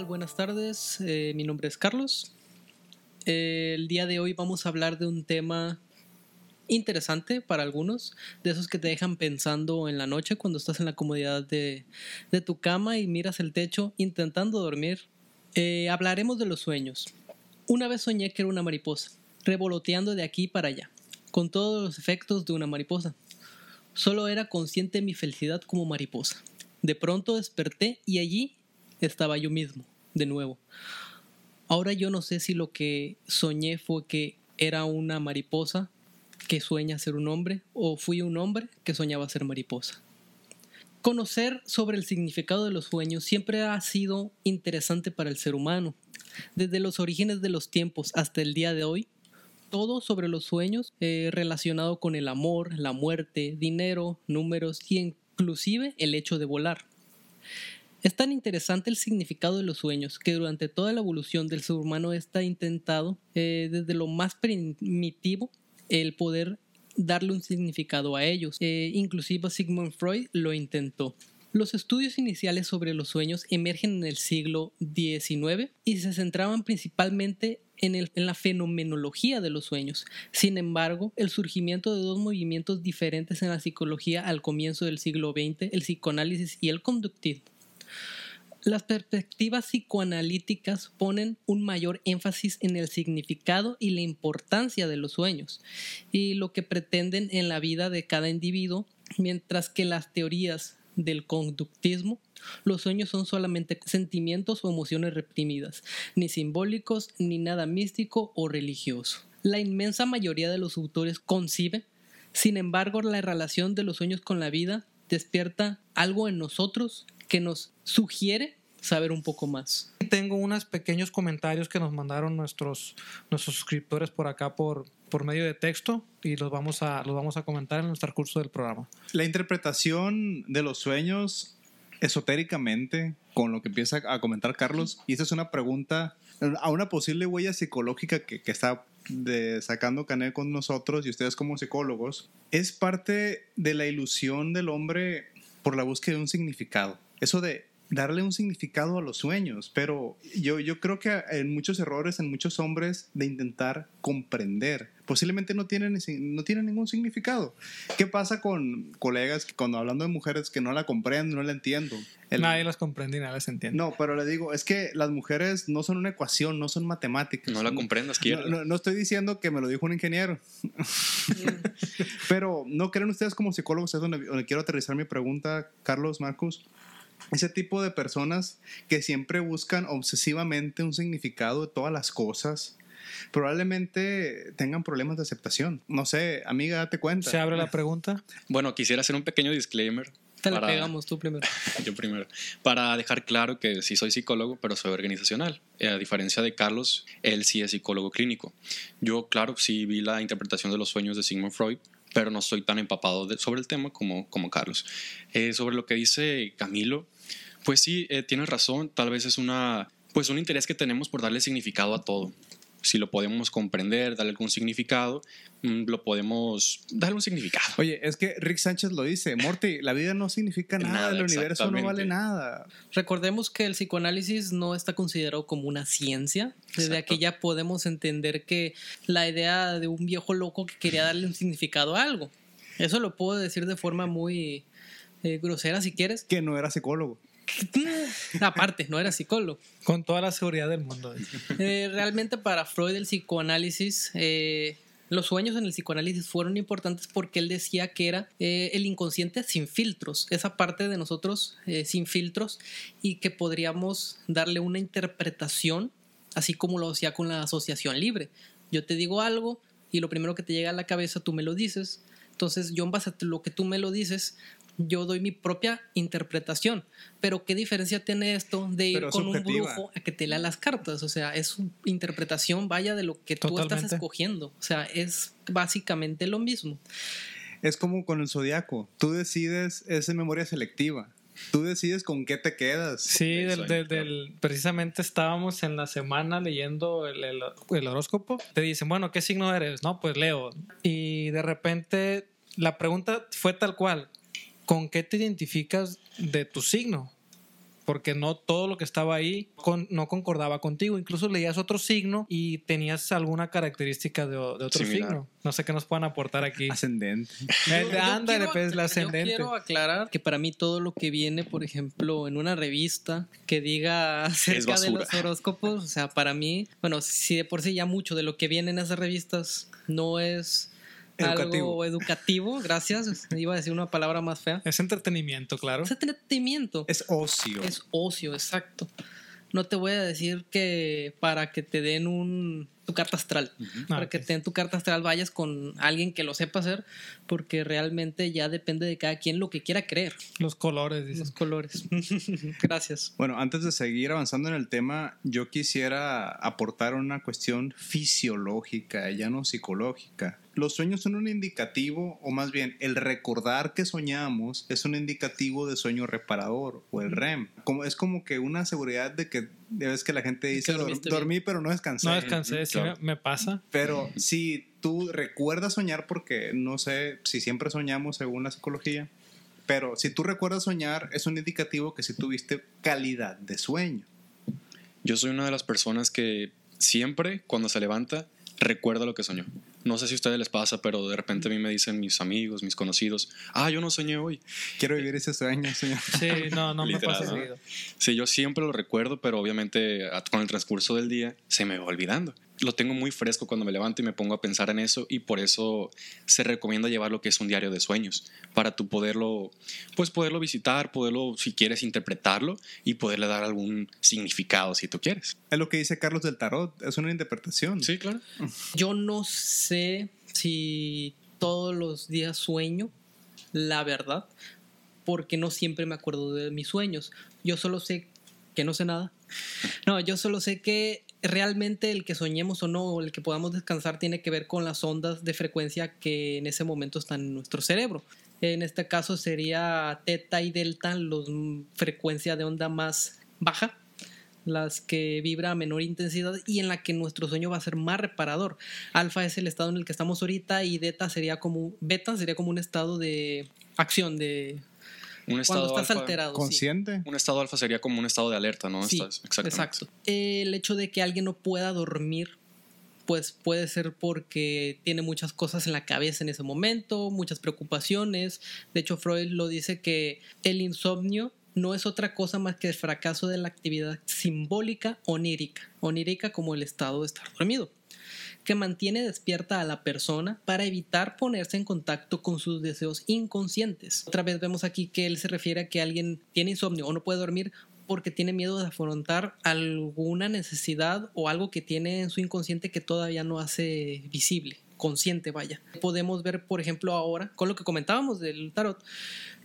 Buenas tardes. Eh, mi nombre es Carlos. Eh, el día de hoy vamos a hablar de un tema interesante para algunos, de esos que te dejan pensando en la noche cuando estás en la comodidad de, de tu cama y miras el techo intentando dormir. Eh, hablaremos de los sueños. Una vez soñé que era una mariposa, revoloteando de aquí para allá, con todos los efectos de una mariposa. Solo era consciente de mi felicidad como mariposa. De pronto desperté y allí estaba yo mismo, de nuevo. Ahora yo no sé si lo que soñé fue que era una mariposa que sueña ser un hombre o fui un hombre que soñaba ser mariposa. Conocer sobre el significado de los sueños siempre ha sido interesante para el ser humano. Desde los orígenes de los tiempos hasta el día de hoy, todo sobre los sueños eh, relacionado con el amor, la muerte, dinero, números y inclusive el hecho de volar. Es tan interesante el significado de los sueños que durante toda la evolución del ser humano está intentado eh, desde lo más primitivo el poder darle un significado a ellos. Eh, inclusive Sigmund Freud lo intentó. Los estudios iniciales sobre los sueños emergen en el siglo XIX y se centraban principalmente en, en, la fenomenología de los sueños. Sin embargo, el surgimiento de dos movimientos diferentes en la psicología al comienzo del siglo XX, el psicoanálisis y el conductismo, las perspectivas psicoanalíticas ponen un mayor énfasis en el significado y la importancia de los sueños y lo que pretenden en la vida de cada individuo, mientras que las teorías del conductismo, los sueños son solamente sentimientos o emociones reprimidas, ni simbólicos, ni nada místico o religioso. La inmensa mayoría de los autores concibe, sin embargo, la relación de los sueños con la vida despierta algo en nosotros que nos sugiere saber un poco más. Tengo unos pequeños comentarios que nos mandaron nuestros, nuestros suscriptores por acá por, por medio de texto y los vamos, a, los vamos a comentar en nuestro curso del programa. La interpretación de los sueños esotéricamente, con lo que empieza a comentar Carlos, y esta es una pregunta a una posible huella psicológica que, que está de sacando Canet con nosotros y ustedes como psicólogos, es parte de la ilusión del hombre por la búsqueda de un significado eso de darle un significado a los sueños, pero yo, yo creo que en muchos errores, en muchos hombres, de intentar comprender, posiblemente no tienen, no tienen ningún significado. ¿Qué pasa con colegas que cuando hablando de mujeres que no la comprenden, no la entiendo? nadie las comprende y nadie las entiende. No, pero le digo, es que las mujeres no son una ecuación, no son matemáticas. No la comprendas, quiero. No, no, estoy diciendo que me lo dijo un ingeniero. pero ¿no creen ustedes como psicólogos? Es donde, donde quiero aterrizar mi pregunta, Carlos, Marcus ese tipo de personas que siempre buscan obsesivamente un significado de todas las cosas, probablemente tengan problemas de aceptación. No sé, amiga, date cuenta. ¿Se abre la pregunta? Bueno, quisiera hacer un pequeño disclaimer. Te la pegamos tú primero. Yo primero. Para dejar claro que sí soy psicólogo, pero soy organizacional. Eh, a diferencia de Carlos, él sí es psicólogo clínico. Yo, claro, sí vi la interpretación de los sueños de Sigmund Freud, pero no soy tan empapado sobre el tema como, como Carlos. Eh, sobre lo que dice Camilo, pues sí, eh, tienes razón, tal vez es una, pues un interés que tenemos por darle significado a todo. Si lo podemos comprender, darle algún significado, mm, lo podemos darle un significado. Oye, es que Rick Sánchez lo dice, Morty, la vida no significa nada, el universo no vale nada. Recordemos que el psicoanálisis no está considerado como una ciencia. Desde aquí ya podemos entender que la idea de un viejo loco que quería darle un significado a algo. Eso lo puedo decir de forma muy eh, grosera si quieres. Que no era psicólogo. Aparte, no era psicólogo. Con toda la seguridad del mundo. Eh, realmente para Freud el psicoanálisis, eh, los sueños en el psicoanálisis fueron importantes porque él decía que era eh, el inconsciente sin filtros, esa parte de nosotros sin filtros y que podríamos darle una interpretación, así como lo hacía con la asociación libre. Yo te digo algo y lo primero que te llega a la cabeza tú me lo dices. Entonces yo en base a lo que tú me lo dices, yo doy mi propia interpretación. Pero ¿qué diferencia tiene esto de ir con un brujo a que te lea las cartas? O sea, es su interpretación, vaya, de lo que tú estás escogiendo. O sea, es básicamente lo mismo. Es como con el zodiaco. Tú decides, es en memoria selectiva. Tú decides con qué te quedas. Sí, del, precisamente estábamos en la semana leyendo el, el, horóscopo. Te dicen, bueno, ¿qué signo eres? No, pues Leo. Y de repente la pregunta fue tal cual. ¿Con qué te identificas de tu signo? porque no todo lo que estaba ahí con, no concordaba contigo. Incluso leías otro signo y tenías alguna característica de, de otro Similar. signo. No sé qué nos puedan aportar aquí. Ascendente. El de Yo ándale, quiero pues, la ascendente. Yo quiero aclarar que para mí todo lo que viene, por ejemplo, en una revista que diga acerca de los horóscopos, o sea, para mí, bueno, si de por sí ya mucho de lo que viene en esas revistas no es Educativo. algo educativo, gracias, iba a decir una palabra más fea. Es entretenimiento, claro. Es entretenimiento. Es ocio. Es ocio, exacto. No te voy a decir que para que te den un tu carta astral, para Ah, que ok. te den tu carta astral vayas con alguien que lo sepa hacer, porque realmente ya depende de cada quien lo que quiera creer, Los colores, dices. los colores. Gracias. Bueno, antes de seguir avanzando en el tema, yo quisiera aportar una cuestión fisiológica, ya no psicológica. Los sueños son un indicativo, o más bien, el recordar que soñamos es un indicativo de sueño reparador o el REM. Como, es como que una seguridad de que, ya ves que la gente dice, "Dor- dormiste bien". dormí pero no descansé. No descansé, sí claro. me, me pasa. Pero si tú recuerdas soñar, porque no sé si siempre soñamos según la psicología, pero si tú recuerdas soñar, es un indicativo que si tuviste calidad de sueño. Yo soy una de las personas que siempre, cuando se levanta, recuerda lo que soñó. No sé si a ustedes les pasa, pero de repente a mí me dicen mis amigos, mis conocidos, ah, yo no soñé hoy. Quiero vivir ese sueño, señor. Sí, no, no me pasa ¿no? seguido. Sí, yo siempre lo recuerdo, pero obviamente con el transcurso del día se me va olvidando. Lo tengo muy fresco cuando me levanto y me pongo a pensar en eso y por eso se recomienda llevar lo que es un diario de sueños para tú poderlo, pues poderlo visitar, poderlo, si quieres, interpretarlo y poderle dar algún significado si tú quieres. Es lo que dice Carlos del Tarot, es una interpretación. Sí, claro. Yo no sé si todos los días sueño, la verdad, porque no siempre me acuerdo de mis sueños. Yo solo sé que no sé nada. No, yo solo sé que realmente el que soñemos o no, el que podamos descansar, tiene que ver con las ondas de frecuencia que en ese momento están en nuestro cerebro. En este caso sería teta y delta, los mm, frecuencia de onda más baja, las que vibra a menor intensidad y en la que nuestro sueño va a ser más reparador. Alfa es el estado en el que estamos ahorita y beta sería como beta sería como un estado de acción de Un cuando estado estás alfa, alterado. sí. Consciente. Un estado alfa sería como un estado de alerta, ¿no? Sí, Estás- exactamente. exacto. El hecho de que alguien no pueda dormir, pues puede ser porque tiene muchas cosas en la cabeza en ese momento, muchas preocupaciones. De hecho, Freud lo dice que el insomnio no es otra cosa más que el fracaso de la actividad simbólica onírica. Onírica como el estado de estar dormido que mantiene despierta a la persona para evitar ponerse en contacto con sus deseos inconscientes. Otra vez vemos aquí que él se refiere a que alguien tiene insomnio o no puede dormir porque tiene miedo de afrontar alguna necesidad o algo que tiene en su inconsciente que todavía no hace visible, consciente, vaya. Podemos ver, por ejemplo, ahora, con lo que comentábamos del tarot,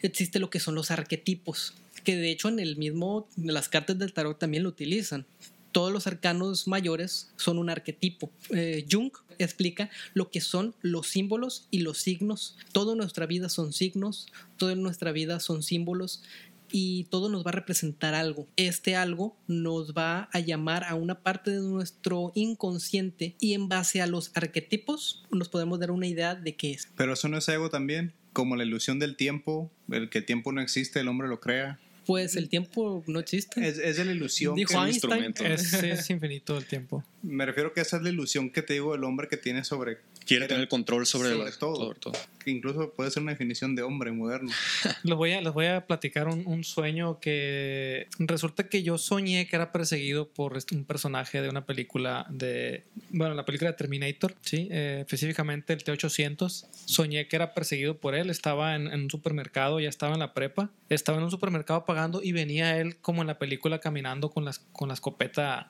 existe lo que son los arquetipos, que de hecho en el mismo, las cartas del tarot también lo utilizan todos los arcanos mayores son un arquetipo. Eh, Jung explica lo que son los símbolos y los signos. Toda nuestra vida son signos, toda nuestra vida son símbolos y todo nos va a representar algo. Este algo nos va a llamar a una parte de nuestro inconsciente y en base a los arquetipos nos podemos dar una idea de qué es. Pero eso no es ego también, como la ilusión del tiempo, el que el tiempo no existe, el hombre lo crea. Pues el tiempo no existe. Es, es de la ilusión. Dijo que- un Einstein. instrumento. Es, es infinito el tiempo. me refiero que esa es la ilusión que te digo del hombre que tiene sobre, Quiere tener el control sobre, todo. sobre todo. que incluso puede ser una definición de hombre moderno. Les voy a, les voy a platicar un, un sueño que resulta que yo soñé que era perseguido por este- un personaje de una película de, bueno, la película de Terminator, sí, Eh, específicamente el T-800. Soñé que era perseguido por él, estaba en, en un supermercado, ya estaba en la prepa, estaba en un supermercado pagando y venía él como en la película caminando con, las, con la escopeta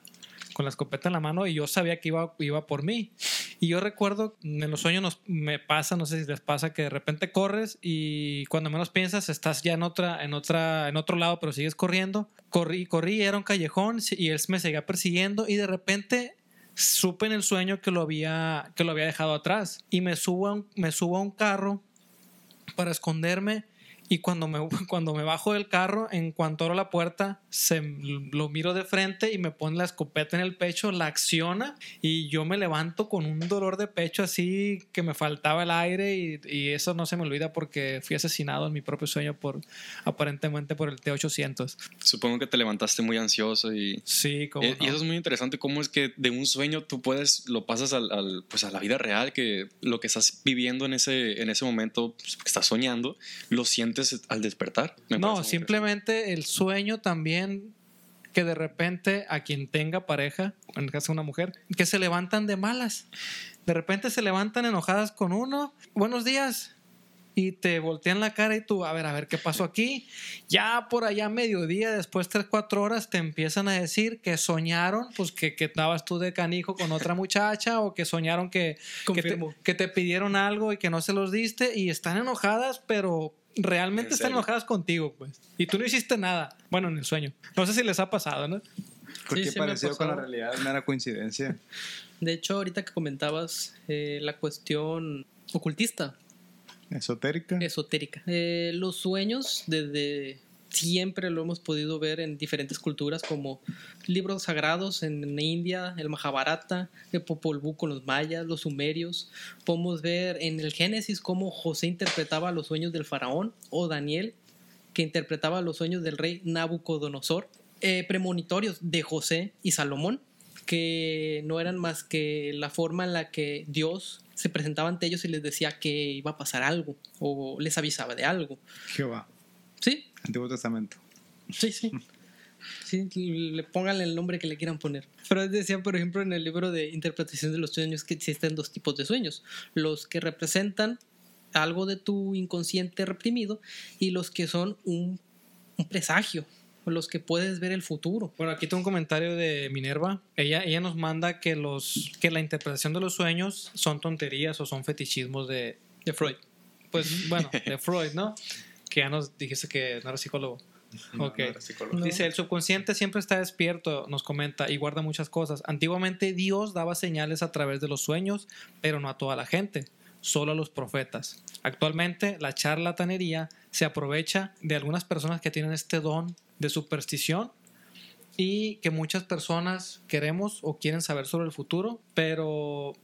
con la escopeta en la mano y yo sabía que iba, iba por mí. Y yo recuerdo, en los sueños nos, me pasa, no sé si les pasa, que de repente corres y cuando menos piensas estás ya en otra, en otra, en otro lado, pero sigues corriendo. Corrí, corrí, era un callejón y él me seguía persiguiendo y de repente supe en el sueño que lo había, que lo había dejado atrás y me subo me subo a un carro para esconderme Y cuando me, cuando me bajo del carro, en cuanto abro la puerta, se, lo miro de frente y me pone la escopeta en el pecho, la acciona y yo me levanto con un dolor de pecho así que me faltaba el aire y, y eso no se me olvida porque fui asesinado en mi propio sueño por aparentemente por el T-800. Supongo que te levantaste muy ansioso y... Sí, como... Eh, Y eso es muy interesante, cómo es que de un sueño tú puedes, lo pasas al, al, pues a la vida real, que lo que estás viviendo en ese, en ese momento, pues, que estás soñando, lo sientes al despertar. Me No, simplemente el sueño también que de repente a quien tenga pareja, en el caso de una mujer, que se levantan de malas. De repente se levantan enojadas con uno. Buenos días. Y te voltean la cara y tú, a ver, a ver, ¿qué pasó aquí? Ya por allá mediodía, después tres, cuatro horas, te empiezan a decir que soñaron, pues que, que estabas tú de canijo con otra muchacha o que soñaron que, que, te, que te pidieron algo y que no se los diste y están enojadas, pero realmente ¿En están enojadas contigo, pues. Y tú no hiciste nada. Bueno, en el sueño. No sé si les ha pasado, ¿no? Porque Sí, parecido con la realidad, mera coincidencia. De hecho, ahorita que comentabas eh, la cuestión ocultista, Esotérica. esotérica, eh, los sueños desde siempre lo hemos podido ver en diferentes culturas como libros sagrados en India, el Mahabharata, el Popol Vuh con los mayas, los sumerios. Podemos ver en el Génesis cómo José interpretaba los sueños del faraón o Daniel que interpretaba los sueños del rey Nabucodonosor. Eh, premonitorios de José y Salomón que no eran más que la forma en la que Dios se presentaba ante ellos y les decía que iba a pasar algo o les avisaba de algo. Jehová. Sí, Antiguo Testamento. sí, sí. Sí, le pónganle el nombre que le quieran poner. Pero decía, por ejemplo, en el libro de interpretación de los sueños que existen dos tipos de sueños. Los que representan algo de tu inconsciente reprimido y los que son un, un presagio, o los que puedes ver el futuro. Bueno, aquí tengo un comentario de Minerva. Ella, ella nos manda que, los, que la interpretación de los sueños son tonterías o son fetichismos de, De Freud. pues bueno, de Freud, ¿no? Que ya nos dijiste que no era psicólogo. Ok. No. Dice, el subconsciente siempre está despierto, nos comenta, y guarda muchas cosas. Antiguamente Dios daba señales a través de los sueños, pero no a toda la gente, solo a los profetas. Actualmente la charlatanería se aprovecha de algunas personas que tienen este don de superstición y que muchas personas queremos o quieren saber sobre el futuro, pero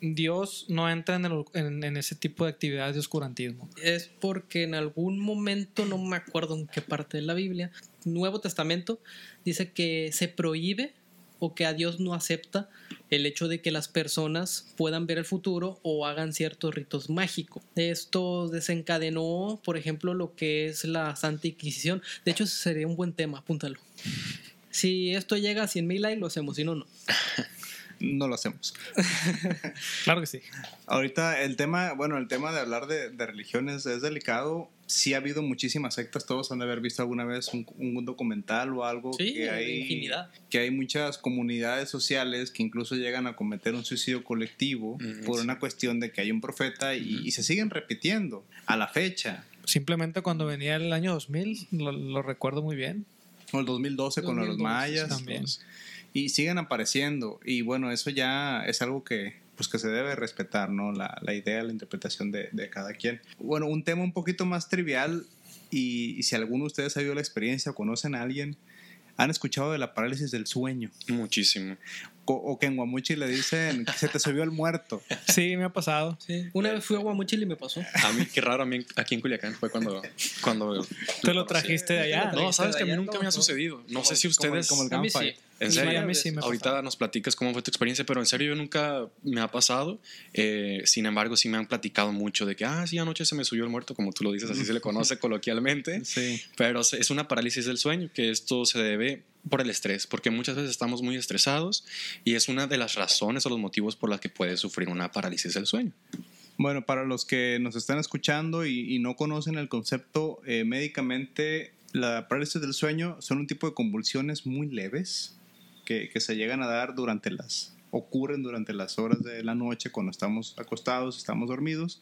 Dios no entra en, el- en- en ese tipo de actividades de oscurantismo. es porque en algún momento, no me acuerdo en qué parte de la Biblia, Nuevo Testamento, dice que se prohíbe o que a Dios no acepta el hecho de que las personas puedan ver el futuro o hagan ciertos ritos mágicos. Esto desencadenó, por ejemplo, lo que es la Santa Inquisición. De hecho, sería un buen tema, apúntalo. Si esto llega a 100 mil likes, lo hacemos, si no, no. No lo hacemos. Claro que sí. Ahorita el tema, bueno, el tema de hablar de, de religiones es delicado. Sí ha habido muchísimas sectas, todos han de haber visto alguna vez un, un documental o algo Sí, que hay infinidad. que hay muchas comunidades sociales que incluso llegan a cometer un suicidio colectivo Mm, por sí. una cuestión de que hay un profeta y, y se siguen repitiendo a la fecha. Simplemente cuando venía el año 2000, lo, lo recuerdo muy bien. O el 2012 con los 2012 mayas. también. Y siguen apareciendo. Y bueno, eso ya es algo que pues que se debe respetar, ¿no? La, la idea, la interpretación de, de cada quien. Bueno, un tema un poquito más trivial y, y si alguno de ustedes ha vivido la experiencia o conocen a alguien, han escuchado de la parálisis del sueño. Muchísimo. O, que en Guamuchi le dicen que se te subió el muerto. Sí, me ha pasado. Una vez fui a Guamuchil y me pasó. A mí, qué raro, a mí aquí en Culiacán fue cuando... cuando Te lo trajiste de allá. No, sabes que a mí nunca me ha no. sucedido. No sé si Como el- ustedes... como el A mí sí. ¿En Sí, serio? varias A mí sí Ahorita nos platicas cómo fue tu experiencia, pero en serio yo nunca me ha pasado. Eh, sin embargo, sí me han platicado mucho de que, ah, sí, anoche se me subió el muerto, como tú lo dices, así se le conoce coloquialmente. Sí. Pero es una parálisis del sueño, que esto se debe por el estrés, porque muchas veces estamos muy estresados y es una de las razones o los motivos por las que puedes sufrir una parálisis del sueño. Bueno, para los que nos están escuchando y, y no conocen el concepto, eh, médicamente la parálisis del sueño son un tipo de convulsiones muy leves que, que se llegan a dar durante las ocurren durante las horas de la noche cuando estamos acostados, estamos dormidos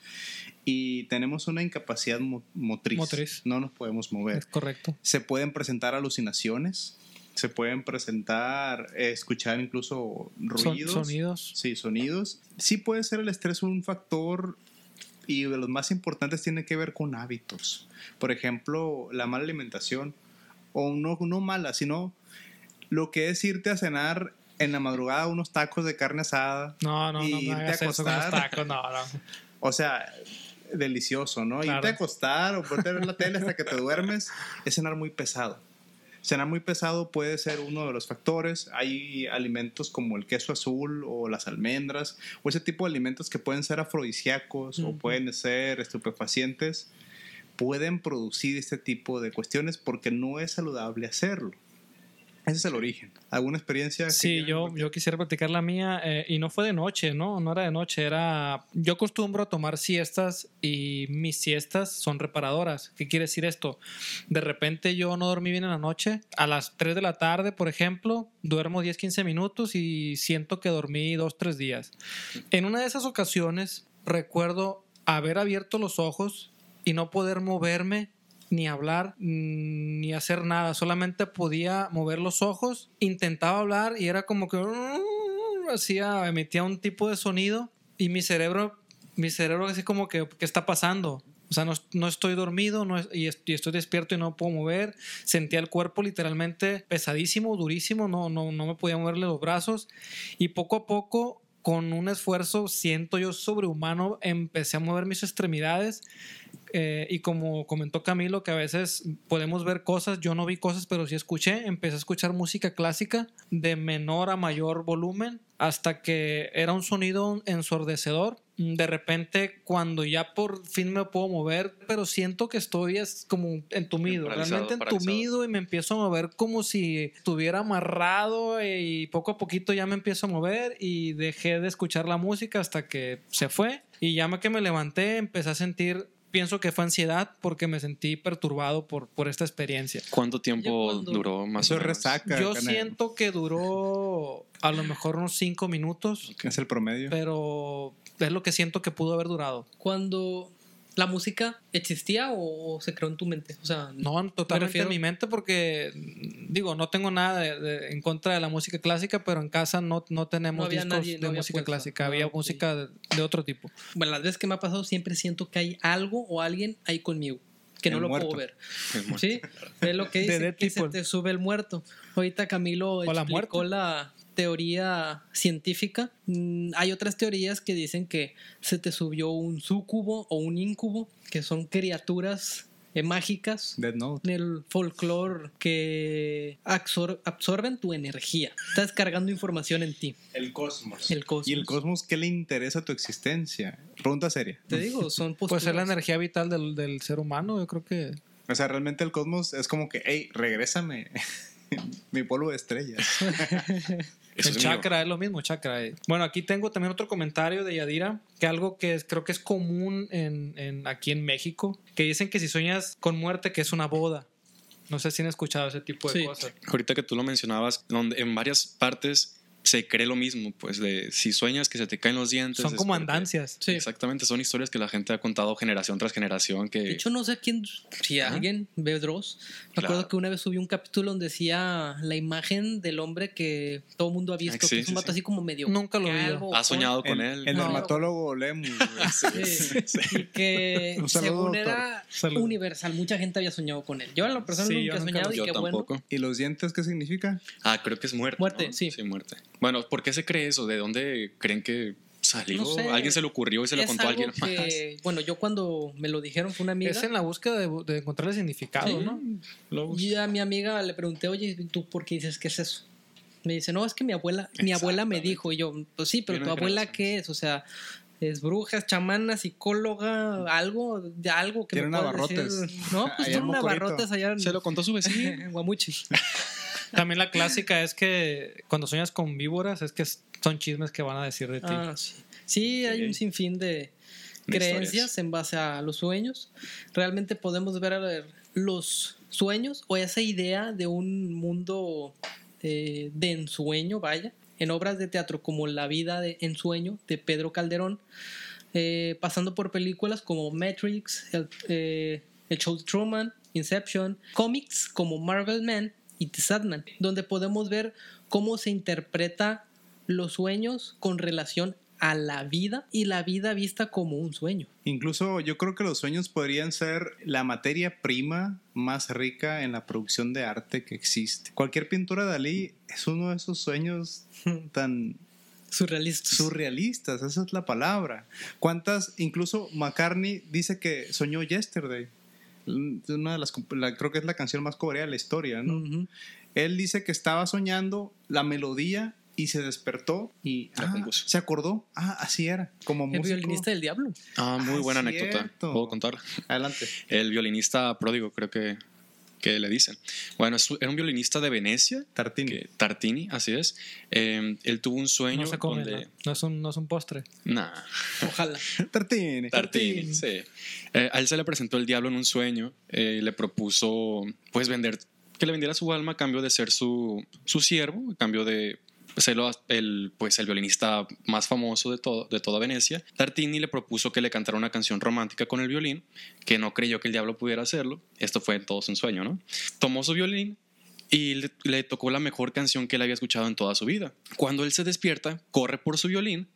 y tenemos una incapacidad mo- motriz. Motriz. No nos podemos mover. Es correcto. Se pueden presentar alucinaciones, se pueden presentar, eh, escuchar incluso Son- ruidos. sonidos. Sí, sonidos. Sí puede ser el estrés un factor y de los más importantes tiene que ver con hábitos. Por ejemplo, la mala alimentación, o no, no mala, sino lo que es irte a cenar en la madrugada unos tacos de carne asada. No, no, no, y no irte a acostar. tacos, no, no. O sea, delicioso, ¿no? Claro. Irte a acostar o ponerte a ver la tele hasta que te duermes es cenar muy pesado. Cenar muy pesado puede ser uno de los factores. Hay alimentos como el queso azul o las almendras o ese tipo de alimentos que pueden ser afrodisíacos o pueden ser estupefacientes. Pueden producir este tipo de cuestiones porque no es saludable hacerlo. Ese es el origen. ¿Alguna experiencia? Sí, yo, yo quisiera platicar la mía eh, y no fue de noche, ¿no? No era de noche, era... Yo acostumbro a tomar siestas y mis siestas son reparadoras. ¿Qué quiere decir esto? De repente yo no dormí bien en la noche. A las 3 de la tarde, por ejemplo, duermo 10, 15 minutos y siento que dormí 2, 3 días. En una de esas ocasiones recuerdo haber abierto los ojos y no poder moverme ni hablar mm, ni hacer nada, solamente podía mover los ojos, intentaba hablar y era como que hacía emitía un tipo de sonido y mi cerebro mi cerebro así como que qué está pasando. O sea, no, no estoy dormido no y estoy despierto y no puedo mover. Sentía el cuerpo literalmente pesadísimo, durísimo, no, no, no me podía moverle los brazos. Y poco a poco, con un esfuerzo, siento yo sobrehumano, empecé a mover mis extremidades. Eh, y como comentó Camilo, que a veces podemos ver cosas, yo no vi cosas, pero sí escuché, empecé a escuchar música clásica de menor a mayor volumen hasta que era un sonido ensordecedor. De repente, cuando ya por fin me puedo mover, pero siento que estoy es como entumido, Paralizado, realmente paralizado. entumido y me empiezo a mover como si estuviera amarrado y poco a poquito ya me empiezo a mover y dejé de escuchar la música hasta que se fue y ya que me levanté empecé a sentir pienso que fue ansiedad porque me sentí perturbado por, por esta experiencia. ¿Cuánto tiempo cuando- duró más Eso o menos? resaca. Yo siento que duró a lo mejor unos cinco minutos, Es el promedio. pero es lo que siento que pudo haber durado. Cuando la música existía o, se creó en tu mente. O sea, No, totalmente refiero- en mi mente porque, mm, digo, no tengo nada de- de- en contra de la música clásica, pero en casa no, no tenemos No discos nadie, no de música puesto. clásica, Ah, había ok. música de, de otro tipo. bueno, las veces que me ha pasado siempre siento que hay algo o alguien ahí conmigo. Que no El lo muerto. puedo ver. El muerto. Sí, es lo que dice, que se te sube el muerto. Ahorita Camilo la explicó muerte. la teoría científica. Mm, hay otras teorías que dicen que se te subió un súcubo o un incubo, que son criaturas eh, mágicas Dead Note. del folclore que absor- absorben tu energía. Estás cargando información en ti. El cosmos. El cosmos. ¿Y el cosmos qué le interesa a tu existencia? Pregunta seria. Te digo, son Pues es la posturas. energía vital del, del ser humano, yo creo que... O sea, realmente el cosmos es como que, hey, regrésame mi polvo de estrellas. Eso el es mío. chakra es lo mismo, chakra. Bueno, aquí tengo también otro comentario de Yadira, que algo que es- creo que es común en, en- aquí en México, que dicen que si sueñas con muerte, que es una boda. No sé si han escuchado ese tipo de Sí. cosas. Ahorita que tú lo mencionabas, donde en varias partes se cree lo mismo, pues de si sueñas que se te caen los dientes. Son como andancias. Sí. Exactamente, son historias que la gente ha contado generación tras generación que De hecho, no sé quién, si Ajá. alguien ve Dross. Me Claro. acuerdo que una vez subí un capítulo donde decía la imagen del hombre que todo el mundo ha visto, Ah, sí, que es un vato sí. así como medio. Nunca lo vi yo. calvo, ha soñado con el, él. el No. dermatólogo Lemus. Y que Un saludo, según doctor. era Salud. universal, mucha gente había soñado con él. Yo en lo personal Sí, nunca he nunca soñado lo- y Yo qué tampoco. bueno. ¿Y los dientes qué significa? Ah, creo que es muerte. Muerte, ¿no? sí. Sí, muerte. Bueno, ¿por qué se cree eso? ¿De dónde creen que salió? No sé. ¿Alguien se le ocurrió y se lo contó a alguien más? que, bueno, yo cuando me lo dijeron fue una amiga. Es en la búsqueda de, de encontrarle significado, Sí. ¿no? Lobos. Y a mi amiga le pregunté, oye, ¿tú por qué dices que es eso? Me dice, no, es que mi abuela, mi abuela me dijo. Y yo, pues sí, pero tu abuela. ¿qué es? O sea, es bruja, es chamana, psicóloga, algo, de algo que Tiene me puedas navarrotes. decir. No, pues tiene navarrotes allá en, Se lo contó su vecino. en Guamuchi. También la clásica es que cuando sueñas con víboras es que son chismes que van a decir de ti. Ah, sí. Sí, hay un sinfín de De creencias historias. en base a los sueños. Realmente podemos ver a ver, los sueños o esa idea de un mundo eh, de ensueño, vaya, en obras de teatro como La vida de ensueño de Pedro Calderón, eh, pasando por películas como Matrix, el, eh, el Show de Truman, Inception, cómics como Marvel Man y The Sandman, donde podemos ver cómo se interpreta los sueños con relación a la vida y la vida vista como un sueño. Incluso yo creo que los sueños podrían ser la materia prima más rica en la producción de arte que existe. Cualquier pintura de Dalí es uno de esos sueños tan Surrealistas. surrealistas, esa es la palabra. ¿Cuántas? Incluso McCartney dice que soñó Yesterday. Una de las, la- creo que es la canción más coreana de la historia, ¿no? Él dice que estaba soñando la melodía y se despertó y La ah, compuso. se acordó. Ah, así era. Como El músico. violinista del diablo. Ah, muy Ah, buena anécdota. cierto. ¿Puedo contarla? Adelante. El violinista pródigo, creo que, que le dicen. Bueno, es- era un violinista de Venecia, Tartini. que, Tartini, así es. Eh, él tuvo un sueño No se come, donde... ¿no? No es un, no es un postre. Nah, Ojalá. Tartini. Tartini, sí. Eh, a él se le presentó el diablo en un sueño eh, y le propuso, pues, vender, que le vendiera su alma a cambio de ser su, su siervo, a cambio de ser el, pues, el violinista más famoso de, todo, de toda Venecia. Tartini le propuso que le cantara una canción romántica con el violín, que no creyó que el diablo pudiera hacerlo. Esto fue todo un sueño, ¿no? Tomó su violín y le, le tocó la mejor canción que él había escuchado en toda su vida. Cuando él se despierta, corre por su violín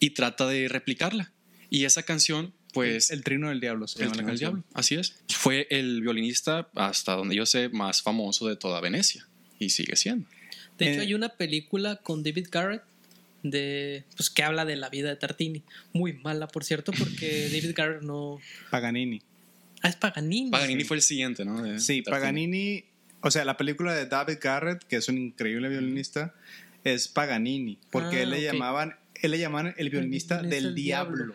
y trata de replicarla. Y esa canción, pues... el trino del diablo. Se El llama Trino del. Diablo, así es. Fue el violinista, hasta donde yo sé, más famoso de toda Venecia. Y sigue siendo. De hecho, Eh, hay una película con David Garrett de pues que habla de la vida de Tartini. Muy mala, por cierto, porque David Garrett no. Paganini. Ah, es Paganini. Paganini fue el siguiente, ¿no? De- Sí, Tartini. Paganini. O sea, la película de David Garrett, que es un increíble violinista, es Paganini. Porque Ah, él le ok. llamaban. Él le llamaban el violinista del diablo.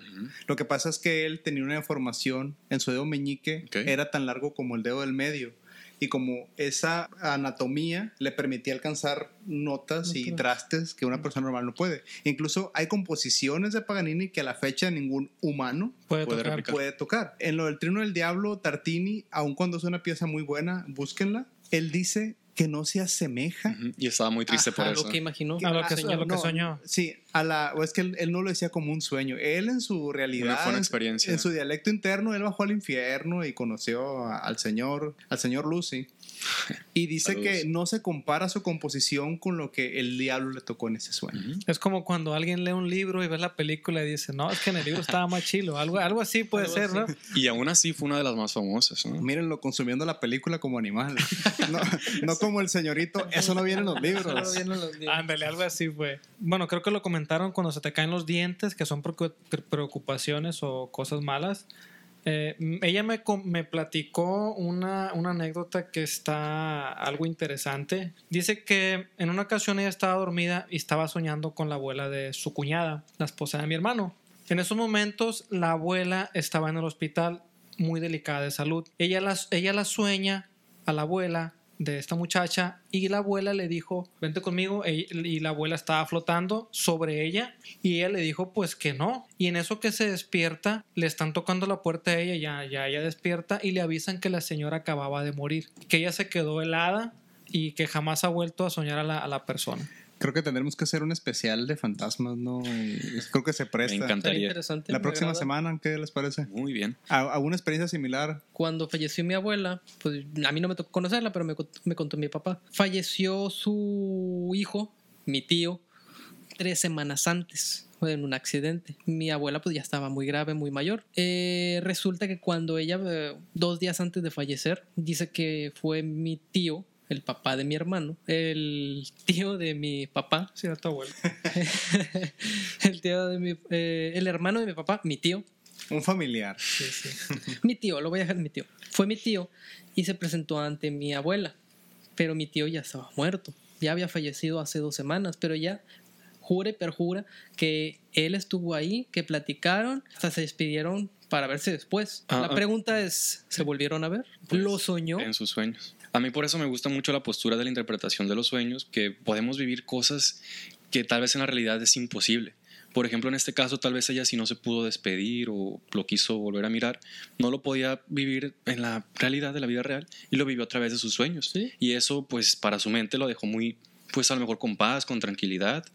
Lo que pasa es que él tenía una deformación en su dedo meñique, Ok. era tan largo como el dedo del medio. Y como esa anatomía le permitía alcanzar notas y trastes que una persona normal no puede. Incluso hay composiciones de Paganini que a la fecha ningún humano Puede, Puede tocar. replicar. puede tocar. En lo del Trino del Diablo, Tartini, aun cuando es una pieza muy buena, búsquenla. Él dice que no se asemeja. Ujú. Y estaba muy triste por A eso. lo que imaginó. A lo que, soñó. a lo que No, soñó. Sí, a la, o es que él, él no lo decía como un sueño. Él en su realidad, Una buena en- experiencia. en su dialecto interno, él bajó al infierno y conoció a- al señor, al señor Lucy. Y dice Saludos. que no se compara su composición con lo que el diablo le tocó en ese sueño. Es como cuando alguien lee un libro y ve la película y dice, no, es que en el libro estaba más chilo. Algo, algo así puede Algo ser, ¿no? Y aún así fue una de las más famosas. ¿no? Mírenlo consumiendo la película como animal. No, no como el señorito, eso no viene en los libros. Ándale, algo así fue. Bueno, creo que lo comentaron cuando se te caen los dientes, que son preocu- pre- preocupaciones o cosas malas. Eh, ella me, platicó una, anécdota que está algo interesante. Dice que en una ocasión ella estaba dormida y estaba soñando con la abuela de su cuñada, la esposa de mi hermano. En esos momentos la abuela estaba en el hospital muy delicada de salud. Ella la, ella la sueña a la abuela de esta muchacha y la abuela le dijo, vente conmigo e- y la abuela estaba flotando sobre ella y ella le dijo pues que no. Y en eso que se despierta, le están tocando la puerta a ella, ya, ya ella despierta y le avisan que la señora acababa de morir, que ella se quedó helada y que jamás ha vuelto a soñar a la, a la persona. Creo que tendremos que hacer un especial de fantasmas, ¿no? Y Creo que se Me presta. Estaría encantaría. interesante. La me próxima agrada. semana, ¿qué les parece? Muy bien. ¿A- ¿Alguna experiencia similar? Cuando falleció mi abuela, pues a mí no me tocó conocerla, pero me, me contó mi papá. Falleció su hijo, mi tío, tres semanas antes en un accidente. Mi abuela pues ya estaba muy grave, muy mayor. Eh, resulta que cuando ella, eh, dos días antes de fallecer, dice que fue mi tío, el papá de mi hermano, el tío de mi papá, Sí, era tu abuelo. el tío de mi, eh, el hermano de mi papá, mi tío, Un familiar. Sí, sí. mi tío, lo voy a dejar mi tío. Fue mi tío y se presentó ante mi abuela. Pero mi tío ya estaba muerto. Ya había fallecido hace dos semanas, pero ya jura y perjura que él estuvo ahí, que platicaron, hasta se despidieron para verse después. Ah, La ah. pregunta es, ¿se volvieron a ver? Pues, ¿Lo soñó? En sus sueños. A mí por eso me gusta mucho la postura de la interpretación de los sueños, que podemos vivir cosas que tal vez en la realidad es imposible. Por ejemplo, en este caso, tal vez ella si no se pudo despedir o lo quiso volver a mirar, no lo podía vivir en la realidad de la vida real y lo vivió a través de sus sueños. Sí. Y eso, pues, para su mente lo dejó muy, pues, a lo mejor con paz, con tranquilidad.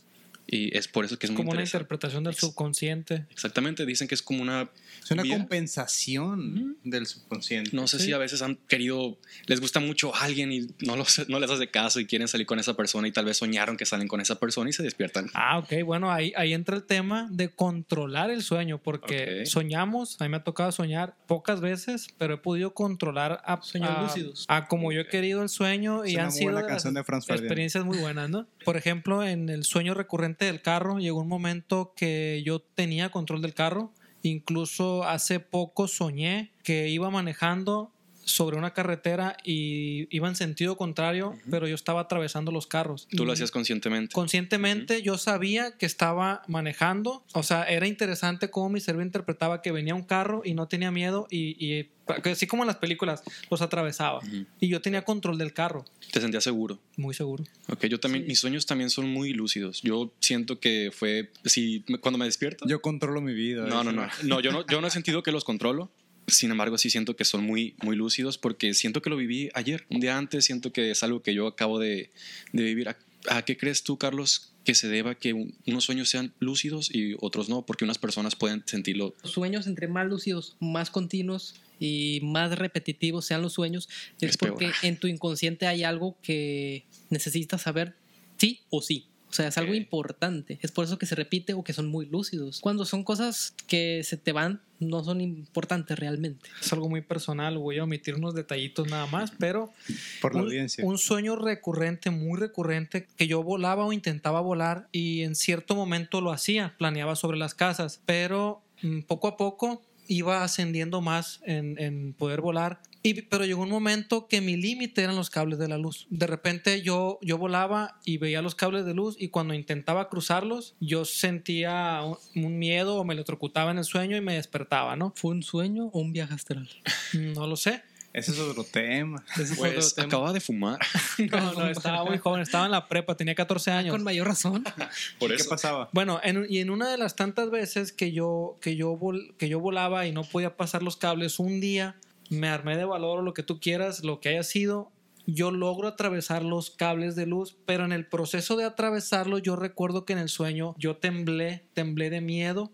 Y es por eso que es muy Como una interpretación del subconsciente. Exactamente, dicen que es como una... Es una vía. compensación del subconsciente. No sé Sí. si a veces han querido, les gusta mucho a alguien y no, los, no les hace caso y quieren salir con esa persona y tal vez soñaron que salen con esa persona y se despiertan. Ah, ok, bueno, ahí, ahí entra el tema de controlar el sueño, porque Ok. soñamos, a mí me ha tocado soñar pocas veces, pero he podido controlar a, Sueños lúcidos. a como yo he querido el sueño y Es han sido canción de Franz experiencias muy buenas, ¿no? Por ejemplo, en el sueño recurrente del carro, llegó un momento que yo tenía control del carro, incluso hace poco soñé que iba manejando sobre una carretera y iba en sentido contrario, pero yo estaba atravesando los carros. Tú lo hacías conscientemente. Conscientemente yo sabía que estaba manejando, o sea, era interesante cómo mi cerebro interpretaba que venía un carro y no tenía miedo y, y así como en las películas, los atravesaba. Y yo tenía control del carro, Te sentías seguro. muy seguro. Ok, yo también, Sí. mis sueños también son muy lúcidos. Yo siento que fue, si cuando me despierto. Yo controlo mi vida. no, no, no, no, yo no, yo no he sentido que los controlo. Sin embargo, sí siento que son muy, muy lúcidos porque siento que lo viví ayer, un día antes. Siento que es algo que yo acabo de, de vivir. ¿A, a qué crees tú, Carlos, que se deba que un- unos sueños sean lúcidos y otros no? Porque unas personas pueden sentirlo. Los sueños, entre más lúcidos, más continuos y más repetitivos sean los sueños, es, Es peor. porque en tu inconsciente hay algo que necesitas saber sí o sí. O sea, es algo importante. Es por eso que se repite o que son muy lúcidos. Cuando son cosas que se te van, no son importantes realmente. Es algo muy personal, voy a omitir unos detallitos nada más, pero Por la un, audiencia. un sueño recurrente, muy recurrente, que yo volaba o intentaba volar y en cierto momento lo hacía, planeaba sobre las casas, pero mm, poco a poco iba ascendiendo más en, en poder volar. Y, pero llegó un momento que mi límite eran los cables de la luz. De repente yo, yo volaba y veía los cables de luz y cuando intentaba cruzarlos yo sentía un, un miedo o me electrocutaba en el sueño y me despertaba, ¿no? ¿Fue un sueño o un viaje astral? No lo sé. Ese es otro tema. Ese es Pues otro tema. acaba de fumar. No, no, estaba muy joven, estaba en la prepa, tenía 14 años. Con mayor razón. Por ¿Qué eso. pasaba? Bueno, en- y en una de las tantas veces que yo, que, yo vol- que yo volaba y no podía pasar los cables, un día me armé de valor o lo que tú quieras, lo que haya sido, yo logro atravesar los cables de luz, pero en el proceso de atravesarlos yo recuerdo que en el sueño yo temblé, temblé de miedo,